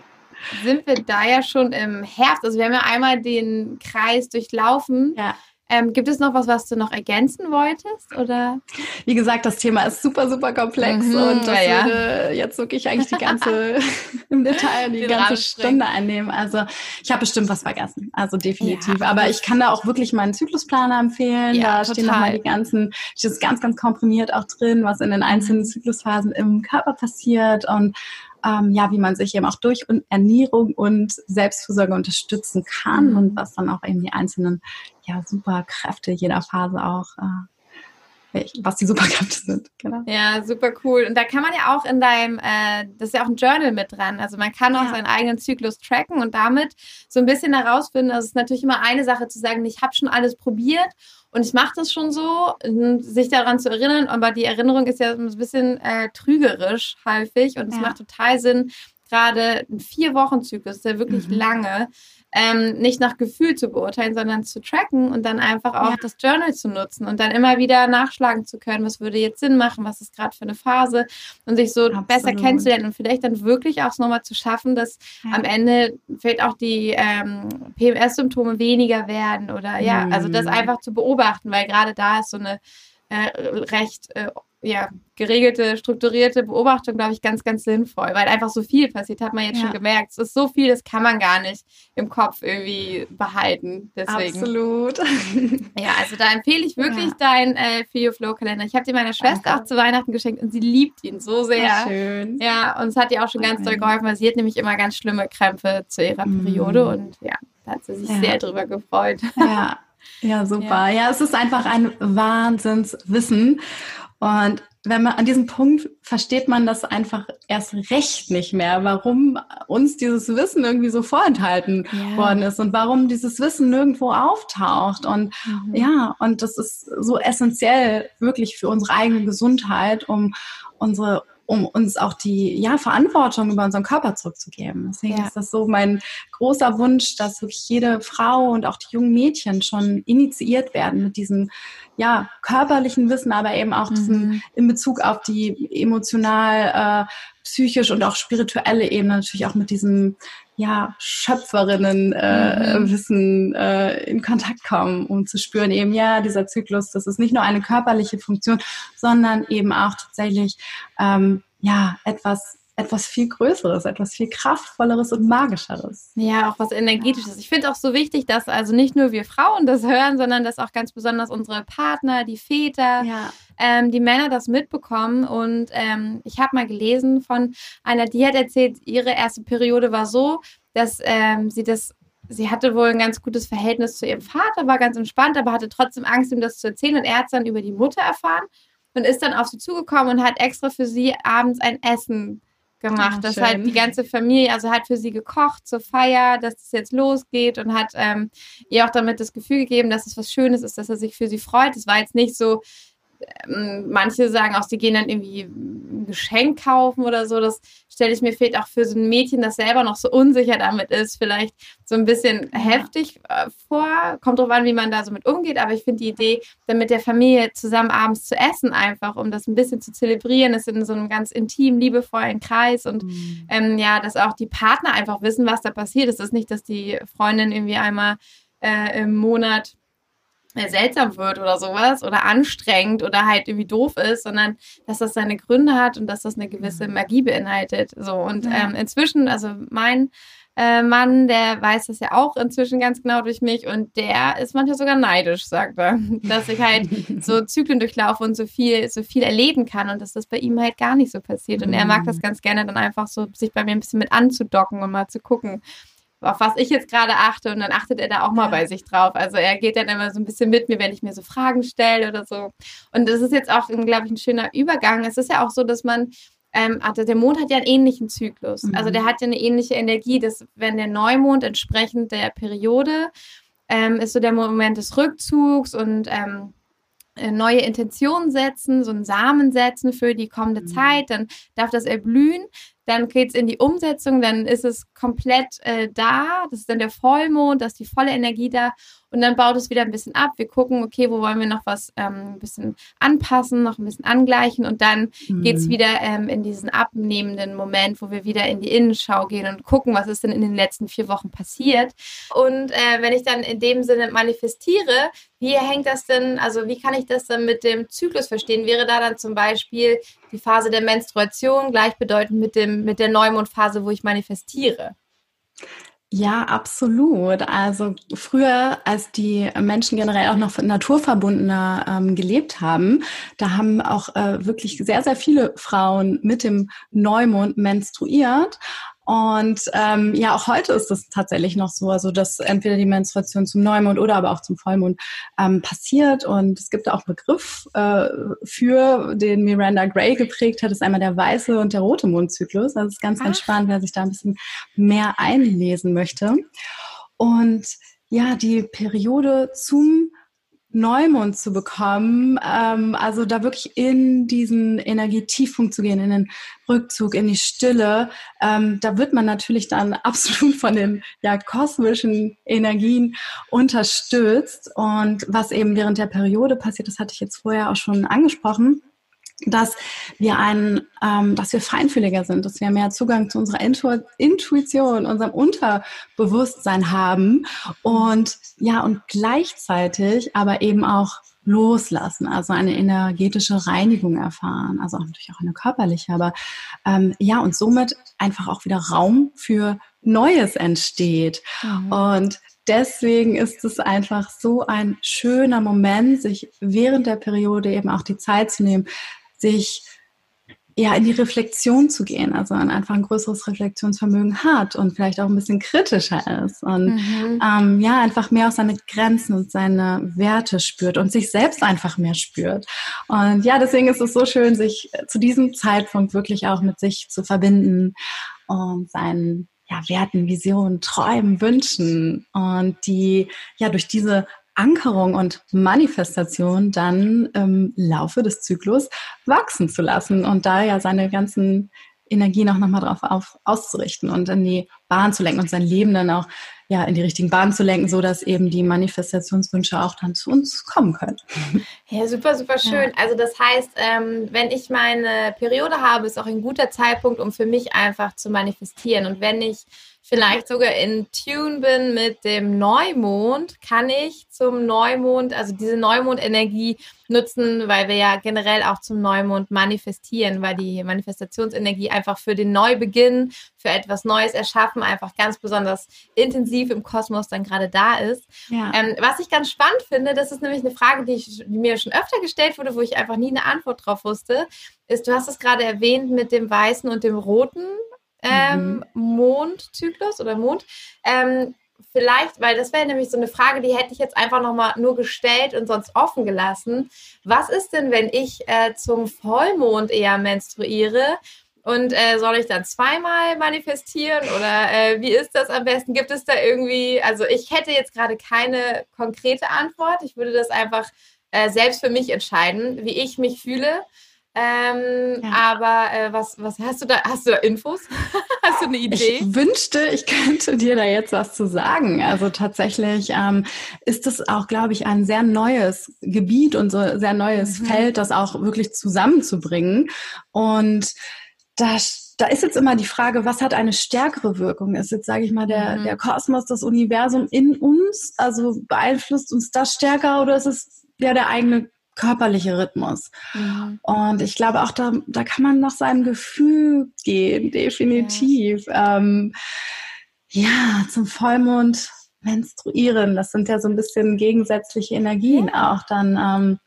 sind wir da ja schon im Herbst. Also wir haben ja einmal den Kreis durchlaufen. Ja. Ähm, gibt es noch was, was du noch ergänzen wolltest? Oder? Wie gesagt, das Thema ist super, super komplex mhm, und das ja. würde jetzt wirklich eigentlich die ganze im Detail die Den ganze Stunde einnehmen. Also ich habe bestimmt was vergessen. Also definitiv. Ja, Aber ich kann da auch wirklich meinen Zyklusplaner empfehlen. Ja, da total. stehen nochmal die ganzen, steht ganz, ganz komprimiert auch drin, was in den einzelnen mhm. Zyklusphasen im Körper passiert und ähm, ja, wie man sich eben auch durch Ernährung und Selbstfürsorge unterstützen kann mhm. und was dann auch eben die einzelnen ja, Superkräfte jeder Phase auch äh, was die Superkräfte sind. Genau. Ja, super cool. Und da kann man ja auch in deinem, äh, das ist ja auch ein Journal mit dran. Also man kann auch ja. seinen eigenen Zyklus tracken und damit so ein bisschen herausfinden. Also es ist natürlich immer eine Sache zu sagen, ich habe schon alles probiert und ich mache das schon so, sich daran zu erinnern, aber die Erinnerung ist ja ein bisschen äh, trügerisch häufig und es ja. macht total Sinn, gerade ein Vier-Wochen-Zyklus, der wirklich mhm. lange, ähm, nicht nach Gefühl zu beurteilen, sondern zu tracken und dann einfach auch ja. das Journal zu nutzen und dann immer wieder nachschlagen zu können, was würde jetzt Sinn machen, was ist gerade für eine Phase und sich so Absolut. besser kennenzulernen und vielleicht dann wirklich auch nochmal zu schaffen, dass ja. am Ende vielleicht auch die ähm, PMS-Symptome weniger werden oder ja, mhm. also das mhm. einfach zu beobachten, weil gerade da ist so eine äh, recht äh, ja, geregelte, strukturierte Beobachtung, glaube ich, ganz, ganz sinnvoll, weil einfach so viel passiert, hat man jetzt ja. schon gemerkt. Es ist so viel, das kann man gar nicht im Kopf irgendwie behalten. Deswegen. Absolut. Ja, also da empfehle ich wirklich ja. deinen äh, Feel Flow Kalender. Ich habe dir meiner Schwester Danke. auch zu Weihnachten geschenkt und sie liebt ihn so sehr. Ja, schön. Ja, und es hat ihr auch schon ganz doll geholfen, weil sie hat nämlich immer ganz schlimme Krämpfe zu ihrer mm. Periode und ja, da hat sie sich sehr drüber gefreut. Ja. Ja, super. Ja. ja, es ist einfach ein Wahnsinnswissen. Und wenn man an diesem Punkt versteht man das einfach erst recht nicht mehr, warum uns dieses Wissen irgendwie so vorenthalten ja. worden ist und warum dieses Wissen nirgendwo auftaucht. Und mhm. ja, und das ist so essentiell wirklich für unsere eigene Gesundheit, um unsere um uns auch die ja, Verantwortung über unseren Körper zurückzugeben. Deswegen ja. ist das so mein großer Wunsch, dass wirklich jede Frau und auch die jungen Mädchen schon initiiert werden mit diesem ja, körperlichen Wissen, aber eben auch mhm. diesen, in Bezug auf die emotional, äh, psychisch und auch spirituelle Ebene natürlich auch mit diesem ja, Schöpferinnen äh, mhm. Wissen äh, in Kontakt kommen, um zu spüren, eben ja, dieser Zyklus, das ist nicht nur eine körperliche Funktion, sondern eben auch tatsächlich ähm, ja etwas etwas viel Größeres, etwas viel Kraftvolleres und Magischeres. Ja, auch was Energetisches. Ich finde auch so wichtig, dass also nicht nur wir Frauen das hören, sondern dass auch ganz besonders unsere Partner, die Väter, ja. ähm, die Männer das mitbekommen. Und ähm, ich habe mal gelesen von einer, die hat erzählt, ihre erste Periode war so, dass ähm, sie das sie hatte wohl ein ganz gutes Verhältnis zu ihrem Vater, war ganz entspannt, aber hatte trotzdem Angst, ihm das zu erzählen. Und er hat es dann über die Mutter erfahren und ist dann auf sie zugekommen und hat extra für sie abends ein Essen gemacht. Oh, das halt die ganze Familie, also hat für sie gekocht zur Feier, dass es jetzt losgeht und hat ähm, ihr auch damit das Gefühl gegeben, dass es was Schönes ist, dass er sich für sie freut. Es war jetzt nicht so, manche sagen auch, sie gehen dann irgendwie ein Geschenk kaufen oder so. Das stelle ich mir fehlt auch für so ein Mädchen, das selber noch so unsicher damit ist, vielleicht so ein bisschen ja. heftig äh, vor. Kommt drauf an, wie man da so mit umgeht. Aber ich finde die Idee, dann mit der Familie zusammen abends zu essen, einfach, um das ein bisschen zu zelebrieren, ist in so einem ganz intim, liebevollen Kreis und mhm. ähm, ja, dass auch die Partner einfach wissen, was da passiert. Es ist nicht, dass die Freundin irgendwie einmal äh, im Monat seltsam wird oder sowas oder anstrengend oder halt irgendwie doof ist, sondern dass das seine Gründe hat und dass das eine gewisse mhm. Magie beinhaltet. So und ja. ähm, inzwischen, also mein äh, Mann, der weiß das ja auch inzwischen ganz genau durch mich und der ist manchmal sogar neidisch, sagt er, dass ich halt so Zyklen durchlaufe und so viel, so viel erleben kann und dass das bei ihm halt gar nicht so passiert. Und er mag das mhm. ganz gerne dann einfach so, sich bei mir ein bisschen mit anzudocken und mal zu gucken, auf was ich jetzt gerade achte und dann achtet er da auch mal bei sich drauf. Also er geht dann immer so ein bisschen mit mir, wenn ich mir so Fragen stelle oder so. Und das ist jetzt auch, glaube ich, ein schöner Übergang. Es ist ja auch so, dass man ähm, also der Mond hat ja einen ähnlichen Zyklus. Mhm. Also der hat ja eine ähnliche Energie, dass wenn der Neumond entsprechend der Periode ähm, ist so der Moment des Rückzugs und ähm, äh, neue Intentionen setzen, so einen Samen setzen für die kommende mhm. Zeit, dann darf das erblühen dann geht es in die Umsetzung, dann ist es komplett äh, da, das ist dann der Vollmond, da ist die volle Energie da und dann baut es wieder ein bisschen ab. Wir gucken, okay, wo wollen wir noch was ähm, ein bisschen anpassen, noch ein bisschen angleichen und dann mhm. geht es wieder ähm, in diesen abnehmenden Moment, wo wir wieder in die Innenschau gehen und gucken, was ist denn in den letzten vier Wochen passiert. Und äh, wenn ich dann in dem Sinne manifestiere, wie hängt das denn, also wie kann ich das dann mit dem Zyklus verstehen? Wäre da dann zum Beispiel die Phase der Menstruation gleichbedeutend mit, dem, mit der Neumondphase, wo ich manifestiere? Ja, absolut. Also früher, als die Menschen generell auch noch naturverbundener ähm, gelebt haben, da haben auch äh, wirklich sehr, sehr viele Frauen mit dem Neumond menstruiert. Und ähm, ja, auch heute ist es tatsächlich noch so, also dass entweder die Menstruation zum Neumond oder aber auch zum Vollmond ähm, passiert. Und es gibt auch einen Begriff äh, für, den Miranda Gray geprägt hat, das ist einmal der weiße und der rote Mondzyklus. Das ist ganz, ganz Ach. spannend, wer sich da ein bisschen mehr einlesen möchte. Und ja, die Periode zum Neumond zu bekommen, ähm, also da wirklich in diesen Energietiefpunkt zu gehen, in den Rückzug, in die Stille, ähm, da wird man natürlich dann absolut von den ja, kosmischen Energien unterstützt. Und was eben während der Periode passiert, das hatte ich jetzt vorher auch schon angesprochen, dass wir ein, ähm, dass wir feinfühliger sind, dass wir mehr Zugang zu unserer Intu Intuition, unserem Unterbewusstsein haben und ja und gleichzeitig aber eben auch loslassen, also eine energetische Reinigung erfahren, also auch natürlich auch eine körperliche, aber ähm, ja und somit einfach auch wieder Raum für Neues entsteht mhm. und deswegen ist es einfach so ein schöner Moment, sich während der Periode eben auch die Zeit zu nehmen, sich ja in die Reflexion zu gehen, also ein einfach ein größeres Reflexionsvermögen hat und vielleicht auch ein bisschen kritischer ist und mhm. ähm, ja einfach mehr auf seine Grenzen und seine Werte spürt und sich selbst einfach mehr spürt. Und ja, deswegen ist es so schön, sich zu diesem Zeitpunkt wirklich auch mit sich zu verbinden und seinen ja, Werten, Visionen, Träumen, Wünschen und die ja durch diese Ankerung und Manifestation dann im Laufe des Zyklus wachsen zu lassen und da ja seine ganzen Energien auch nochmal drauf auf, auszurichten und in die Bahn zu lenken und sein Leben dann auch ja in die richtigen Bahnen zu lenken, so dass eben die Manifestationswünsche auch dann zu uns kommen können. Ja, super, super schön. Ja. Also das heißt, ähm, wenn ich meine Periode habe, ist auch ein guter Zeitpunkt, um für mich einfach zu manifestieren. Und wenn ich vielleicht sogar in Tune bin mit dem Neumond, kann ich zum Neumond, also diese Neumondenergie nutzen, weil wir ja generell auch zum Neumond manifestieren, weil die Manifestationsenergie einfach für den Neubeginn, für etwas Neues erschaffen, einfach ganz besonders intensiv im Kosmos dann gerade da ist. Ja. Ähm, was ich ganz spannend finde, das ist nämlich eine Frage, die, ich, die mir schon öfter gestellt wurde, wo ich einfach nie eine Antwort drauf wusste, ist, du hast es gerade erwähnt mit dem weißen und dem roten ähm, mhm. Mondzyklus oder Mond. Ähm, vielleicht, weil das wäre nämlich so eine Frage, die hätte ich jetzt einfach nochmal nur gestellt und sonst offen gelassen. Was ist denn, wenn ich äh, zum Vollmond eher menstruiere? Und äh, soll ich dann zweimal manifestieren oder äh, wie ist das am besten? Gibt es da irgendwie, also ich hätte jetzt gerade keine konkrete Antwort. Ich würde das einfach äh, selbst für mich entscheiden, wie ich mich fühle. Ähm, ja. Aber äh, was, was hast du da? Hast du da Infos? hast du eine Idee? Ich wünschte, ich könnte dir da jetzt was zu sagen. Also tatsächlich ähm, ist es auch, glaube ich, ein sehr neues Gebiet und so sehr neues mhm. Feld, das auch wirklich zusammenzubringen. Und da da ist jetzt immer die Frage, was hat eine stärkere Wirkung? Ist jetzt, sage ich mal, der, mhm. der Kosmos, das Universum in uns? Also beeinflusst uns das stärker oder ist es ja der eigene körperliche Rhythmus. Mhm. Und ich glaube auch, da, da kann man nach seinem Gefühl gehen, definitiv. Ja. Ähm, ja, zum Vollmond menstruieren, das sind ja so ein bisschen gegensätzliche Energien ja. auch dann. Ähm,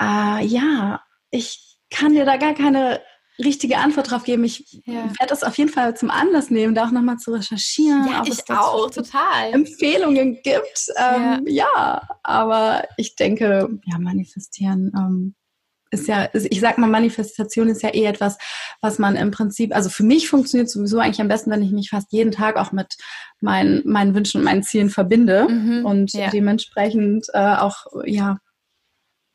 äh, ja, ich kann dir da gar keine richtige Antwort drauf geben. Ich ja. werde das auf jeden Fall zum Anlass nehmen, da auch nochmal zu recherchieren. Ja, ich auch, total. Empfehlungen gibt. Ähm, ja. ja. aber ich denke, ja, manifestieren ähm, ist ja, ich sag mal, Manifestation ist ja eh etwas, was man im Prinzip, also für mich funktioniert sowieso eigentlich am besten, wenn ich mich fast jeden Tag auch mit meinen, meinen Wünschen und meinen Zielen verbinde mhm, und ja. dementsprechend äh, auch, ja,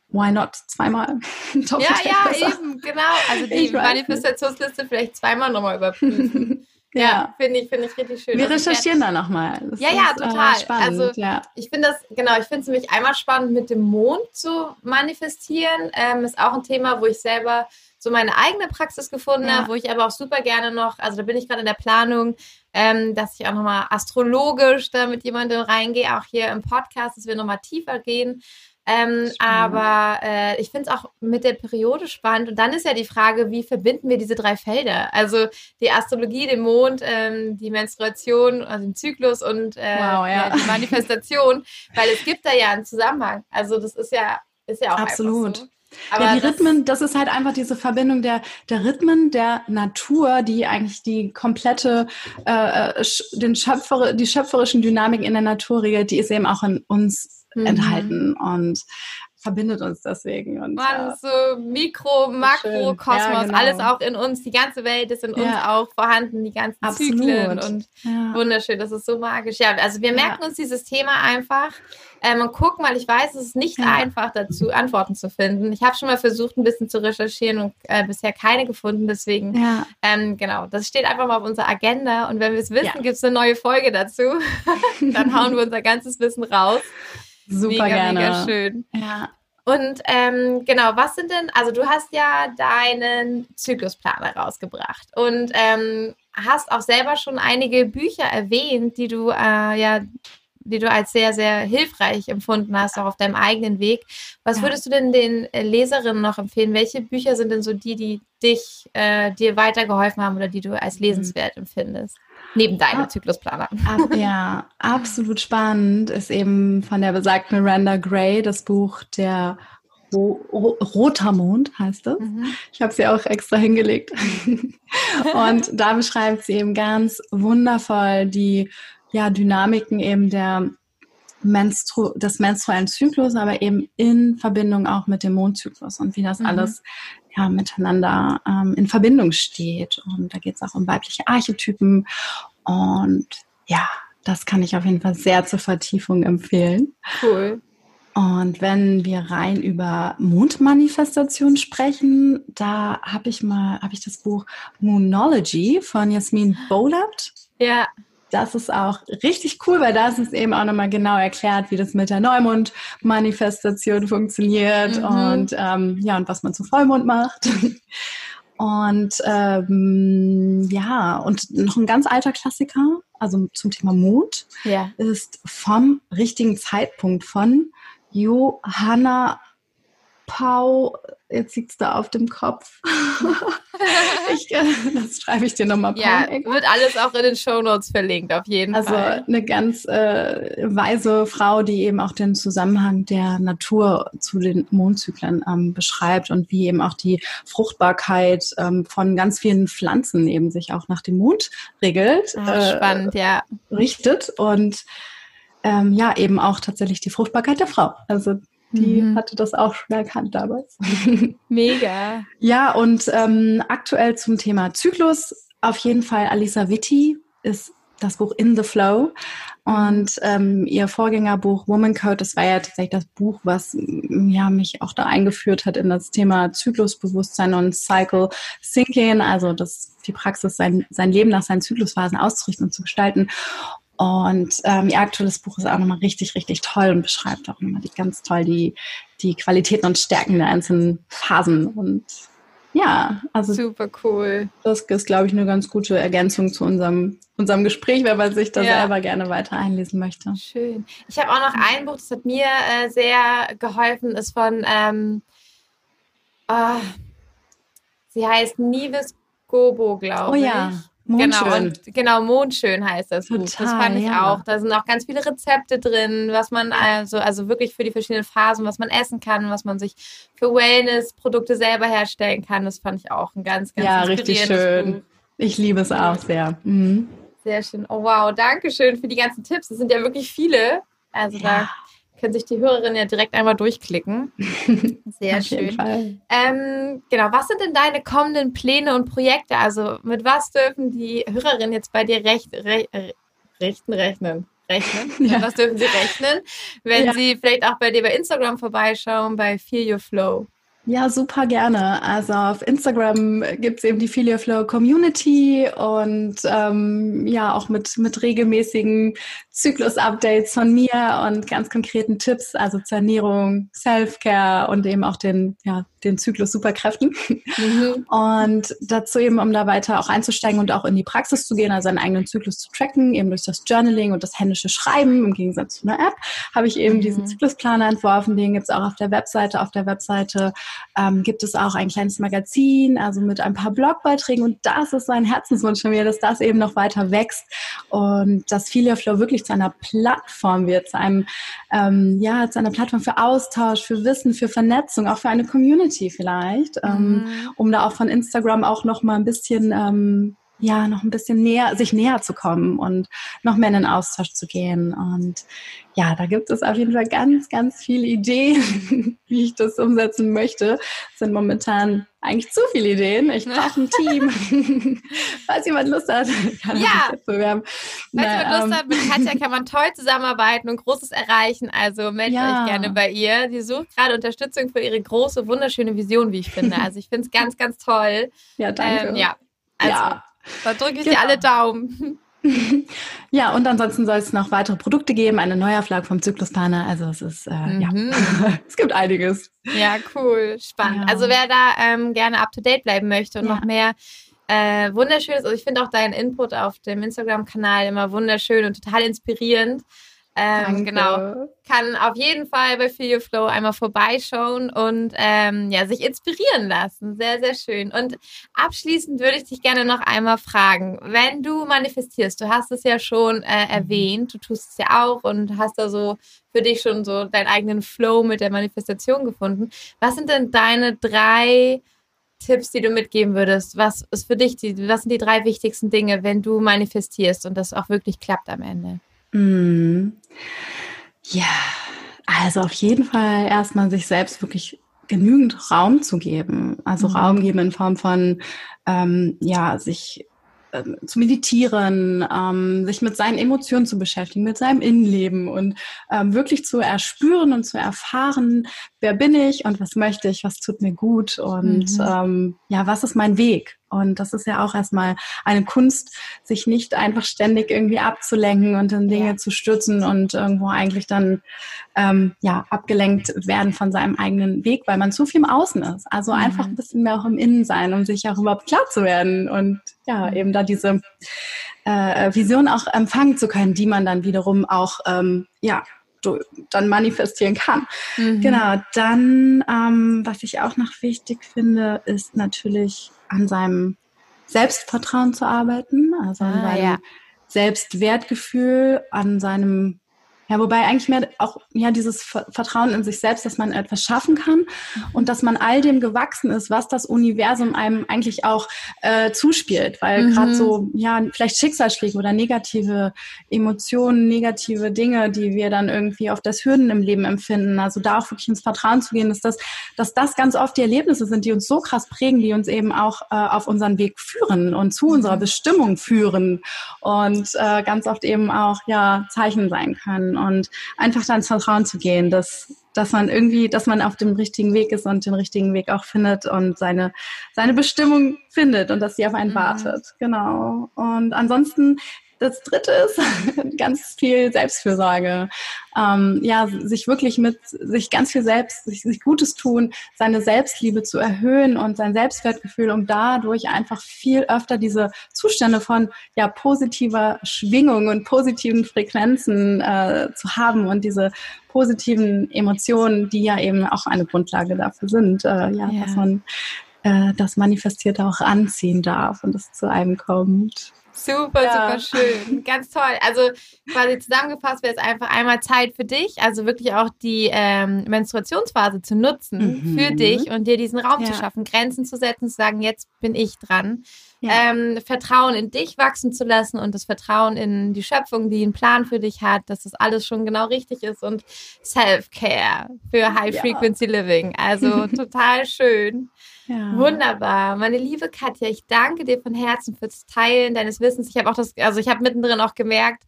why not zweimal? ja, ja, besser. eben, genau. Also die Manifestationsliste vielleicht zweimal nochmal überprüfen. Ja, ja finde ich, finde ich richtig schön. Wir also recherchieren da nochmal. Ja, ja, ist, äh, total. Äh, spannend, also ja. ich finde das, genau, ich finde es nämlich einmal spannend, mit dem Mond zu manifestieren. Ähm, ist auch ein Thema, wo ich selber so meine eigene Praxis gefunden ja. habe, wo ich aber auch super gerne noch, also da bin ich gerade in der Planung, ähm, dass ich auch nochmal astrologisch da mit jemandem reingehe, auch hier im Podcast, dass wir nochmal tiefer gehen. Ähm, aber äh, ich finde es auch mit der Periode spannend. Und dann ist ja die Frage, wie verbinden wir diese drei Felder? Also die Astrologie, den Mond, ähm, die Menstruation, also den Zyklus und äh, wow, ja. Ja, die Manifestation, weil es gibt da ja einen Zusammenhang. Also das ist ja, ist ja auch Absolut. So. Aber ja, die das Rhythmen, das ist halt einfach diese Verbindung der, der Rhythmen der Natur, die eigentlich die komplette, äh, äh den Schöpfer, die schöpferischen Dynamiken in der Natur regelt, die ist eben auch in uns mhm. enthalten und verbindet uns deswegen. Und, Mann, so Mikro, Makro, Kosmos, ja, genau. alles auch in uns, die ganze Welt ist in uns ja. auch vorhanden, die ganzen Absolut. Zyklen und ja. wunderschön, das ist so magisch. Ja, also wir merken uns dieses Thema einfach ähm, und gucken, weil ich weiß, es ist nicht einfach dazu, Antworten zu finden. Ich habe schon mal versucht, ein bisschen zu recherchieren und äh, bisher keine gefunden, deswegen, ähm, genau, das steht einfach mal auf unserer Agenda und wenn wir es wissen, gibt es eine neue Folge dazu. Dann hauen wir unser ganzes Wissen raus. Super mega, gerne. Mega schön. Ja. Und ähm, genau, was sind denn, also du hast ja deinen Zyklusplaner rausgebracht und ähm, hast auch selber schon einige Bücher erwähnt, die du äh, ja, die du als sehr, sehr hilfreich empfunden hast, auch auf deinem eigenen Weg. Was ja. würdest du denn den Leserinnen noch empfehlen? Welche Bücher sind denn so die, die dich, äh, dir weitergeholfen haben oder die du als mhm. lesenswert empfindest? Neben deinem ah, Zyklusplaner. Ab, ja, absolut spannend ist eben von der besagten Miranda Gray das Buch der Ro Ro Roter Mond heißt es. Mhm. Ich habe sie auch extra hingelegt. Und da beschreibt sie eben ganz wundervoll die ja, Dynamiken eben der Menstru des menstruellen Zyklus, aber eben in Verbindung auch mit dem Mondzyklus und wie das mhm. alles ja, miteinander ähm, in Verbindung steht. Und da geht es auch um weibliche Archetypen. Und ja, das kann ich auf jeden Fall sehr zur Vertiefung empfehlen. Cool. Und wenn wir rein über Mondmanifestation sprechen, da habe ich mal, habe ich das Buch Moonology von Jasmin Bolat. Ja das ist auch richtig cool, weil da ist es eben auch nochmal genau erklärt, wie das mit der Neumond-Manifestation funktioniert mhm. und ähm, ja, und was man zu Vollmond macht. Und ähm, ja, und noch ein ganz alter Klassiker, also zum Thema Mut, ja. ist vom richtigen Zeitpunkt von Johanna Pau, jetzt sieht es da auf dem Kopf. ich, äh, das schreibe ich dir nochmal. Ja, wird alles auch in den Show Notes verlinkt, auf jeden also Fall. Also eine ganz äh, weise Frau, die eben auch den Zusammenhang der Natur zu den Mondzyklen ähm, beschreibt und wie eben auch die Fruchtbarkeit ähm, von ganz vielen Pflanzen eben sich auch nach dem Mond regelt. Ach, äh, spannend, ja. Richtet und ähm, ja, eben auch tatsächlich die Fruchtbarkeit der Frau. Also die mhm. hatte das auch schon erkannt damals. Mega. ja, und ähm, aktuell zum Thema Zyklus auf jeden Fall Alisa Vitti ist das Buch In the Flow und ähm, ihr Vorgängerbuch Woman Code, das war ja tatsächlich das Buch, was ja mich auch da eingeführt hat in das Thema Zyklusbewusstsein und Cycle Thinking, also das die Praxis, sein, sein Leben nach seinen Zyklusphasen auszurichten und zu gestalten. Und ähm, ihr aktuelles Buch ist auch nochmal richtig, richtig toll und beschreibt auch nochmal die, ganz toll die, die Qualitäten und Stärken der einzelnen Phasen. Und ja, also super cool. Das ist, glaube ich, eine ganz gute Ergänzung zu unserem, unserem Gespräch, wenn man sich da ja. selber gerne weiter einlesen möchte. Schön. Ich habe auch noch ein Buch, das hat mir äh, sehr geholfen, ist von, ähm, oh, sie heißt Nives Gobo, glaube ich. Oh ja. Mondschön. Genau, und genau, Mondschön heißt das Total, Buch. Das fand ich ja. auch. Da sind auch ganz viele Rezepte drin, was man also, also wirklich für die verschiedenen Phasen, was man essen kann, was man sich für Wellness-Produkte selber herstellen kann. Das fand ich auch ein ganz, ganz Ja, richtig schön. Buch. Ich liebe es auch sehr. Mhm. Sehr schön. Oh wow, danke schön für die ganzen Tipps. Das sind ja wirklich viele. Also ja. da können sich die Hörerinnen ja direkt einmal durchklicken. Sehr schön. Ähm, genau, was sind denn deine kommenden Pläne und Projekte? Also mit was dürfen die Hörerinnen jetzt bei dir recht, re, rechten rechnen? Rechnen? Ja. was dürfen sie rechnen, wenn ja. sie vielleicht auch bei dir bei Instagram vorbeischauen, bei Feel Your Flow? Ja, super gerne. Also auf Instagram gibt es eben die Filia Flow Community und ähm, ja auch mit, mit regelmäßigen Zyklus-Updates von mir und ganz konkreten Tipps, also zur Ernährung, Self-Care und eben auch den, ja, den Zyklus Superkräften. Mhm. Und dazu eben, um da weiter auch einzusteigen und auch in die Praxis zu gehen, also einen eigenen Zyklus zu tracken, eben durch das Journaling und das händische Schreiben, im Gegensatz zu einer App, habe ich eben mhm. diesen Zyklusplaner entworfen. Den gibt es auch auf der Webseite. Auf der Webseite ähm, gibt es auch ein kleines Magazin, also mit ein paar Blogbeiträgen. Und das ist so ein Herzenswunsch von mir, dass das eben noch weiter wächst und dass Filia Flow wirklich zu einer Plattform wird, zu einem, ähm, ja, zu einer Plattform für Austausch, für Wissen, für Vernetzung, auch für eine Community vielleicht, ähm, mhm. um da auch von Instagram auch noch mal ein bisschen ähm, ja, noch ein bisschen näher, sich näher zu kommen und noch mehr in den Austausch zu gehen. Und ja, da gibt es auf jeden Fall ganz, ganz viele Ideen, wie ich das umsetzen möchte. Es sind momentan eigentlich zu viele Ideen. Ich brauche ein Team. Falls jemand Lust hat, kann ja. bewerben. Falls Na, jemand Lust ähm. hat, mit Katja kann man toll zusammenarbeiten und Großes erreichen. Also meldet ja. euch gerne bei ihr. Sie sucht gerade Unterstützung für ihre große, wunderschöne Vision, wie ich finde. Also ich finde es ganz, ganz toll. Ja, danke. Ähm, ja, also ja. Da drücke ich genau. dir alle Daumen. Ja, und ansonsten soll es noch weitere Produkte geben, eine Neuauflage vom Zyklusplaner. Also es ist, äh, mhm. ja, es gibt einiges. Ja, cool, spannend. Ja. Also wer da ähm, gerne up-to-date bleiben möchte und ja. noch mehr äh, wunderschönes, also ich finde auch deinen Input auf dem Instagram-Kanal immer wunderschön und total inspirierend. Ähm, genau. Kann auf jeden Fall bei Feel Your Flow einmal vorbeischauen und ähm, ja, sich inspirieren lassen. Sehr, sehr schön. Und abschließend würde ich dich gerne noch einmal fragen, wenn du manifestierst, du hast es ja schon äh, mhm. erwähnt, du tust es ja auch und hast da so für dich schon so deinen eigenen Flow mit der Manifestation gefunden. Was sind denn deine drei Tipps, die du mitgeben würdest? Was ist für dich die, was sind die drei wichtigsten Dinge, wenn du manifestierst und das auch wirklich klappt am Ende? Mm. Ja, also auf jeden Fall erstmal sich selbst wirklich genügend Raum zu geben. Also mhm. Raum geben in Form von, ähm, ja, sich ähm, zu meditieren, ähm, sich mit seinen Emotionen zu beschäftigen, mit seinem Innenleben und ähm, wirklich zu erspüren und zu erfahren, wer bin ich und was möchte ich, was tut mir gut und mhm. ähm, ja, was ist mein Weg? Und das ist ja auch erstmal eine Kunst, sich nicht einfach ständig irgendwie abzulenken und in Dinge ja. zu stürzen und irgendwo eigentlich dann ähm, ja abgelenkt werden von seinem eigenen Weg, weil man zu viel im Außen ist. Also mhm. einfach ein bisschen mehr auch im Innen sein, um sich auch überhaupt klar zu werden und ja, eben da diese äh, Vision auch empfangen zu können, die man dann wiederum auch ähm, ja dann manifestieren kann. Mhm. Genau, dann, ähm, was ich auch noch wichtig finde, ist natürlich an seinem Selbstvertrauen zu arbeiten, also an ah, seinem ja. Selbstwertgefühl, an seinem ja, wobei eigentlich mehr auch ja dieses Vertrauen in sich selbst, dass man etwas schaffen kann und dass man all dem gewachsen ist, was das Universum einem eigentlich auch äh, zuspielt, weil mhm. gerade so ja vielleicht Schicksalsschläge oder negative Emotionen, negative Dinge, die wir dann irgendwie auf das Hürden im Leben empfinden, also da auch wirklich ins Vertrauen zu gehen, dass das, dass das ganz oft die Erlebnisse sind, die uns so krass prägen, die uns eben auch äh, auf unseren Weg führen und zu unserer mhm. Bestimmung führen und äh, ganz oft eben auch ja Zeichen sein können und einfach da ins Vertrauen zu gehen, dass, dass man irgendwie, dass man auf dem richtigen Weg ist und den richtigen Weg auch findet und seine, seine Bestimmung findet und dass sie auf einen mhm. wartet. Genau. Und ansonsten das dritte ist ganz viel Selbstfürsorge. Ähm, ja, sich wirklich mit sich ganz viel selbst, sich, sich, Gutes tun, seine Selbstliebe zu erhöhen und sein Selbstwertgefühl, um dadurch einfach viel öfter diese Zustände von ja positiver Schwingung und positiven Frequenzen äh, zu haben und diese positiven Emotionen, die ja eben auch eine Grundlage dafür sind, äh, ja, ja, dass man äh, das Manifestierte auch anziehen darf und es zu einem kommt. Super, ja. super schön. Ganz toll. Also quasi zusammengefasst wäre es einfach einmal Zeit für dich, also wirklich auch die ähm, Menstruationsphase zu nutzen mhm. für dich und dir diesen Raum ja. zu schaffen, Grenzen zu setzen, zu sagen, jetzt bin ich dran. Ja. Ähm, Vertrauen in dich wachsen zu lassen und das Vertrauen in die Schöpfung, die einen Plan für dich hat, dass das alles schon genau richtig ist und Self-Care für High Frequency Living. Also total schön. Ja. Wunderbar. Meine liebe Katja, ich danke dir von Herzen fürs Teilen deines Wissens. Ich habe auch das, also ich habe mittendrin auch gemerkt,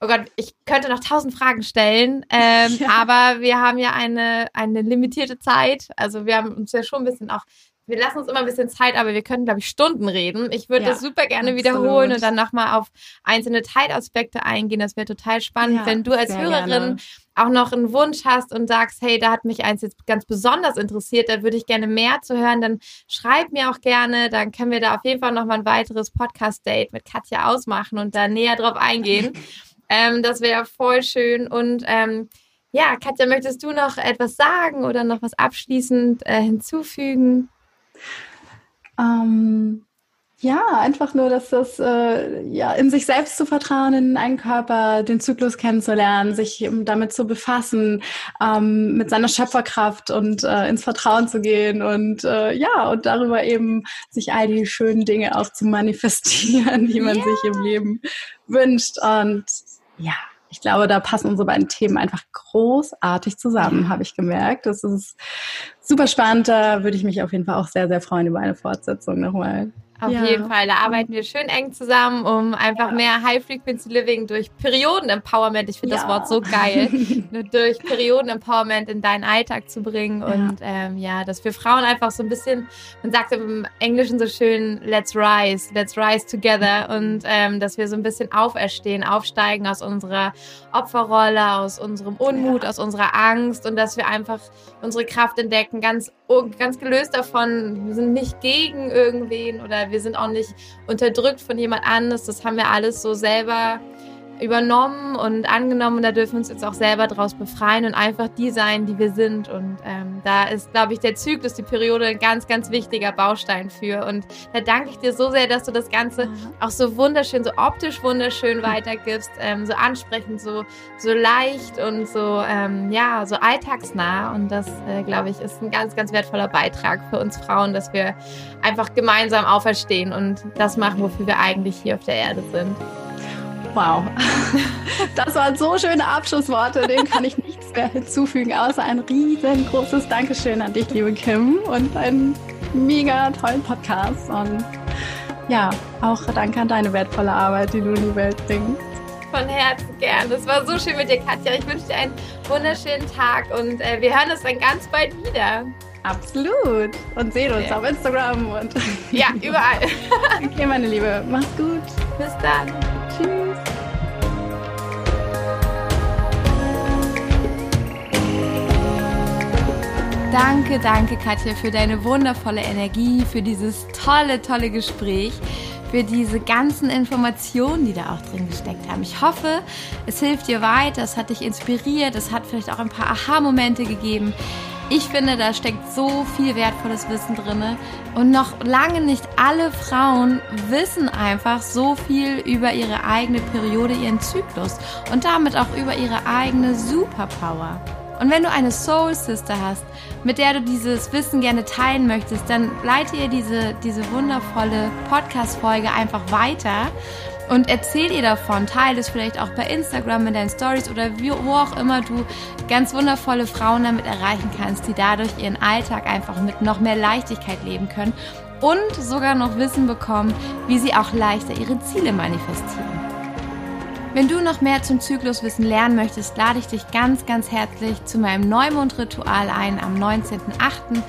oh Gott, ich könnte noch tausend Fragen stellen, ähm, ja. aber wir haben ja eine, eine limitierte Zeit. Also wir haben uns ja schon ein bisschen auch wir lassen uns immer ein bisschen Zeit, aber wir können, glaube ich, Stunden reden. Ich würde ja, das super gerne absolut. wiederholen und dann nochmal auf einzelne Teilaspekte eingehen. Das wäre total spannend, ja, wenn du als Hörerin gerne. auch noch einen Wunsch hast und sagst, hey, da hat mich eins jetzt ganz besonders interessiert, da würde ich gerne mehr zu hören, dann schreib mir auch gerne. Dann können wir da auf jeden Fall nochmal ein weiteres Podcast-Date mit Katja ausmachen und da näher drauf eingehen. ähm, das wäre voll schön und ähm, ja, Katja, möchtest du noch etwas sagen oder noch was abschließend äh, hinzufügen? Ähm, ja, einfach nur, dass das äh, ja in sich selbst zu vertrauen, in einen Körper, den Zyklus kennenzulernen, sich damit zu befassen, ähm, mit seiner Schöpferkraft und äh, ins Vertrauen zu gehen und äh, ja und darüber eben sich all die schönen Dinge auch zu manifestieren, die man yeah. sich im Leben wünscht und ja, ich glaube, da passen unsere beiden Themen einfach großartig zusammen, habe ich gemerkt. Das ist super spannend. Da würde ich mich auf jeden Fall auch sehr, sehr freuen über eine Fortsetzung nochmal. Auf ja. jeden Fall, da arbeiten wir schön eng zusammen, um einfach ja. mehr High-Frequency Living durch Perioden-Empowerment, ich finde ja. das Wort so geil, durch Perioden-Empowerment in deinen Alltag zu bringen und ähm, ja, dass wir Frauen einfach so ein bisschen, man sagt im Englischen so schön, let's rise, let's rise together und ähm, dass wir so ein bisschen auferstehen, aufsteigen aus unserer Opferrolle, aus unserem Unmut, aus unserer Angst und dass wir einfach unsere Kraft entdecken, ganz, ganz gelöst davon, wir sind nicht gegen irgendwen oder wir sind auch nicht unterdrückt von jemand anderes. Das haben wir alles so selber übernommen und angenommen und da dürfen wir uns jetzt auch selber daraus befreien und einfach die sein, die wir sind. Und ähm, da ist, glaube ich, der Zyklus, die Periode ein ganz, ganz wichtiger Baustein für. Und da danke ich dir so sehr, dass du das Ganze mhm. auch so wunderschön, so optisch wunderschön weitergibst, ähm, so ansprechend, so, so leicht und so, ähm, ja, so alltagsnah. Und das, äh, glaube ich, ist ein ganz, ganz wertvoller Beitrag für uns Frauen, dass wir einfach gemeinsam auferstehen und das machen, wofür wir eigentlich hier auf der Erde sind. Wow. Das waren so schöne Abschlussworte, dem kann ich nichts mehr hinzufügen, außer ein riesengroßes Dankeschön an dich, liebe Kim, und einen mega tollen Podcast. Und ja, auch danke an deine wertvolle Arbeit, die du in die Welt bringst. Von Herzen gern. Es war so schön mit dir, Katja. Ich wünsche dir einen wunderschönen Tag und äh, wir hören uns dann ganz bald wieder. Absolut. Und sehen uns ja. auf Instagram und. Ja, überall. okay, meine Liebe. Mach's gut. Bis dann. Tschüss. Danke, danke, Katja, für deine wundervolle Energie, für dieses tolle, tolle Gespräch für diese ganzen Informationen, die da auch drin gesteckt haben. Ich hoffe, es hilft dir weiter, es hat dich inspiriert, es hat vielleicht auch ein paar Aha-Momente gegeben. Ich finde, da steckt so viel wertvolles Wissen drin. Und noch lange nicht alle Frauen wissen einfach so viel über ihre eigene Periode, ihren Zyklus und damit auch über ihre eigene Superpower. Und wenn du eine Soul Sister hast, mit der du dieses Wissen gerne teilen möchtest, dann leite ihr diese, diese wundervolle Podcast-Folge einfach weiter und erzähl ihr davon. Teile es vielleicht auch bei Instagram in deinen Stories oder wo auch immer du ganz wundervolle Frauen damit erreichen kannst, die dadurch ihren Alltag einfach mit noch mehr Leichtigkeit leben können und sogar noch Wissen bekommen, wie sie auch leichter ihre Ziele manifestieren. Wenn du noch mehr zum Zykluswissen lernen möchtest, lade ich dich ganz, ganz herzlich zu meinem Neumondritual ein am 19.08.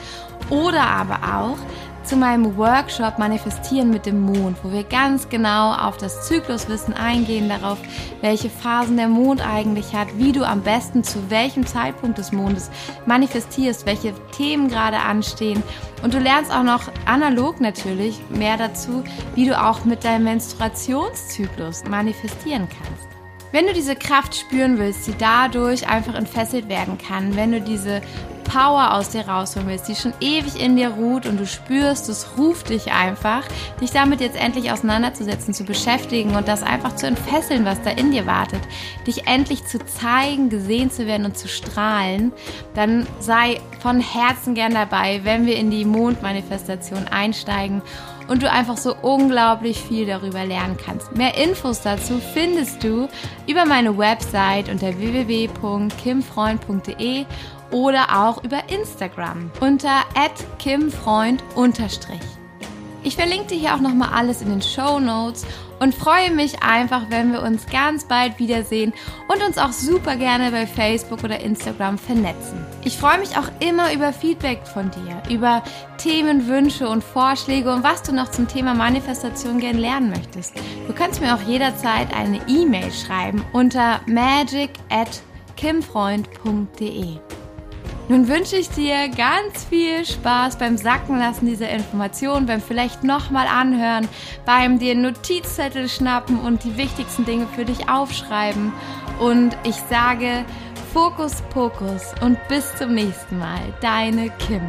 oder aber auch zu meinem Workshop Manifestieren mit dem Mond, wo wir ganz genau auf das Zykluswissen eingehen, darauf, welche Phasen der Mond eigentlich hat, wie du am besten zu welchem Zeitpunkt des Mondes manifestierst, welche Themen gerade anstehen. Und du lernst auch noch analog natürlich mehr dazu, wie du auch mit deinem Menstruationszyklus manifestieren kannst. Wenn du diese Kraft spüren willst, die dadurch einfach entfesselt werden kann, wenn du diese Power aus dir rausholen willst, die schon ewig in dir ruht und du spürst, es ruft dich einfach, dich damit jetzt endlich auseinanderzusetzen, zu beschäftigen und das einfach zu entfesseln, was da in dir wartet, dich endlich zu zeigen, gesehen zu werden und zu strahlen, dann sei von Herzen gern dabei, wenn wir in die Mondmanifestation einsteigen und du einfach so unglaublich viel darüber lernen kannst. Mehr Infos dazu findest du über meine Website unter www.kimfreund.de oder auch über Instagram unter @kimfreund Ich verlinke dir hier auch nochmal alles in den Show Notes und freue mich einfach, wenn wir uns ganz bald wiedersehen und uns auch super gerne bei Facebook oder Instagram vernetzen. Ich freue mich auch immer über Feedback von dir, über Themen, Wünsche und Vorschläge und was du noch zum Thema Manifestation gerne lernen möchtest. Du kannst mir auch jederzeit eine E-Mail schreiben unter magic at kimfreund.de. Nun wünsche ich dir ganz viel Spaß beim Sackenlassen dieser Informationen, beim vielleicht nochmal anhören, beim dir Notizzettel schnappen und die wichtigsten Dinge für dich aufschreiben. Und ich sage Fokus Pokus und bis zum nächsten Mal. Deine Kim.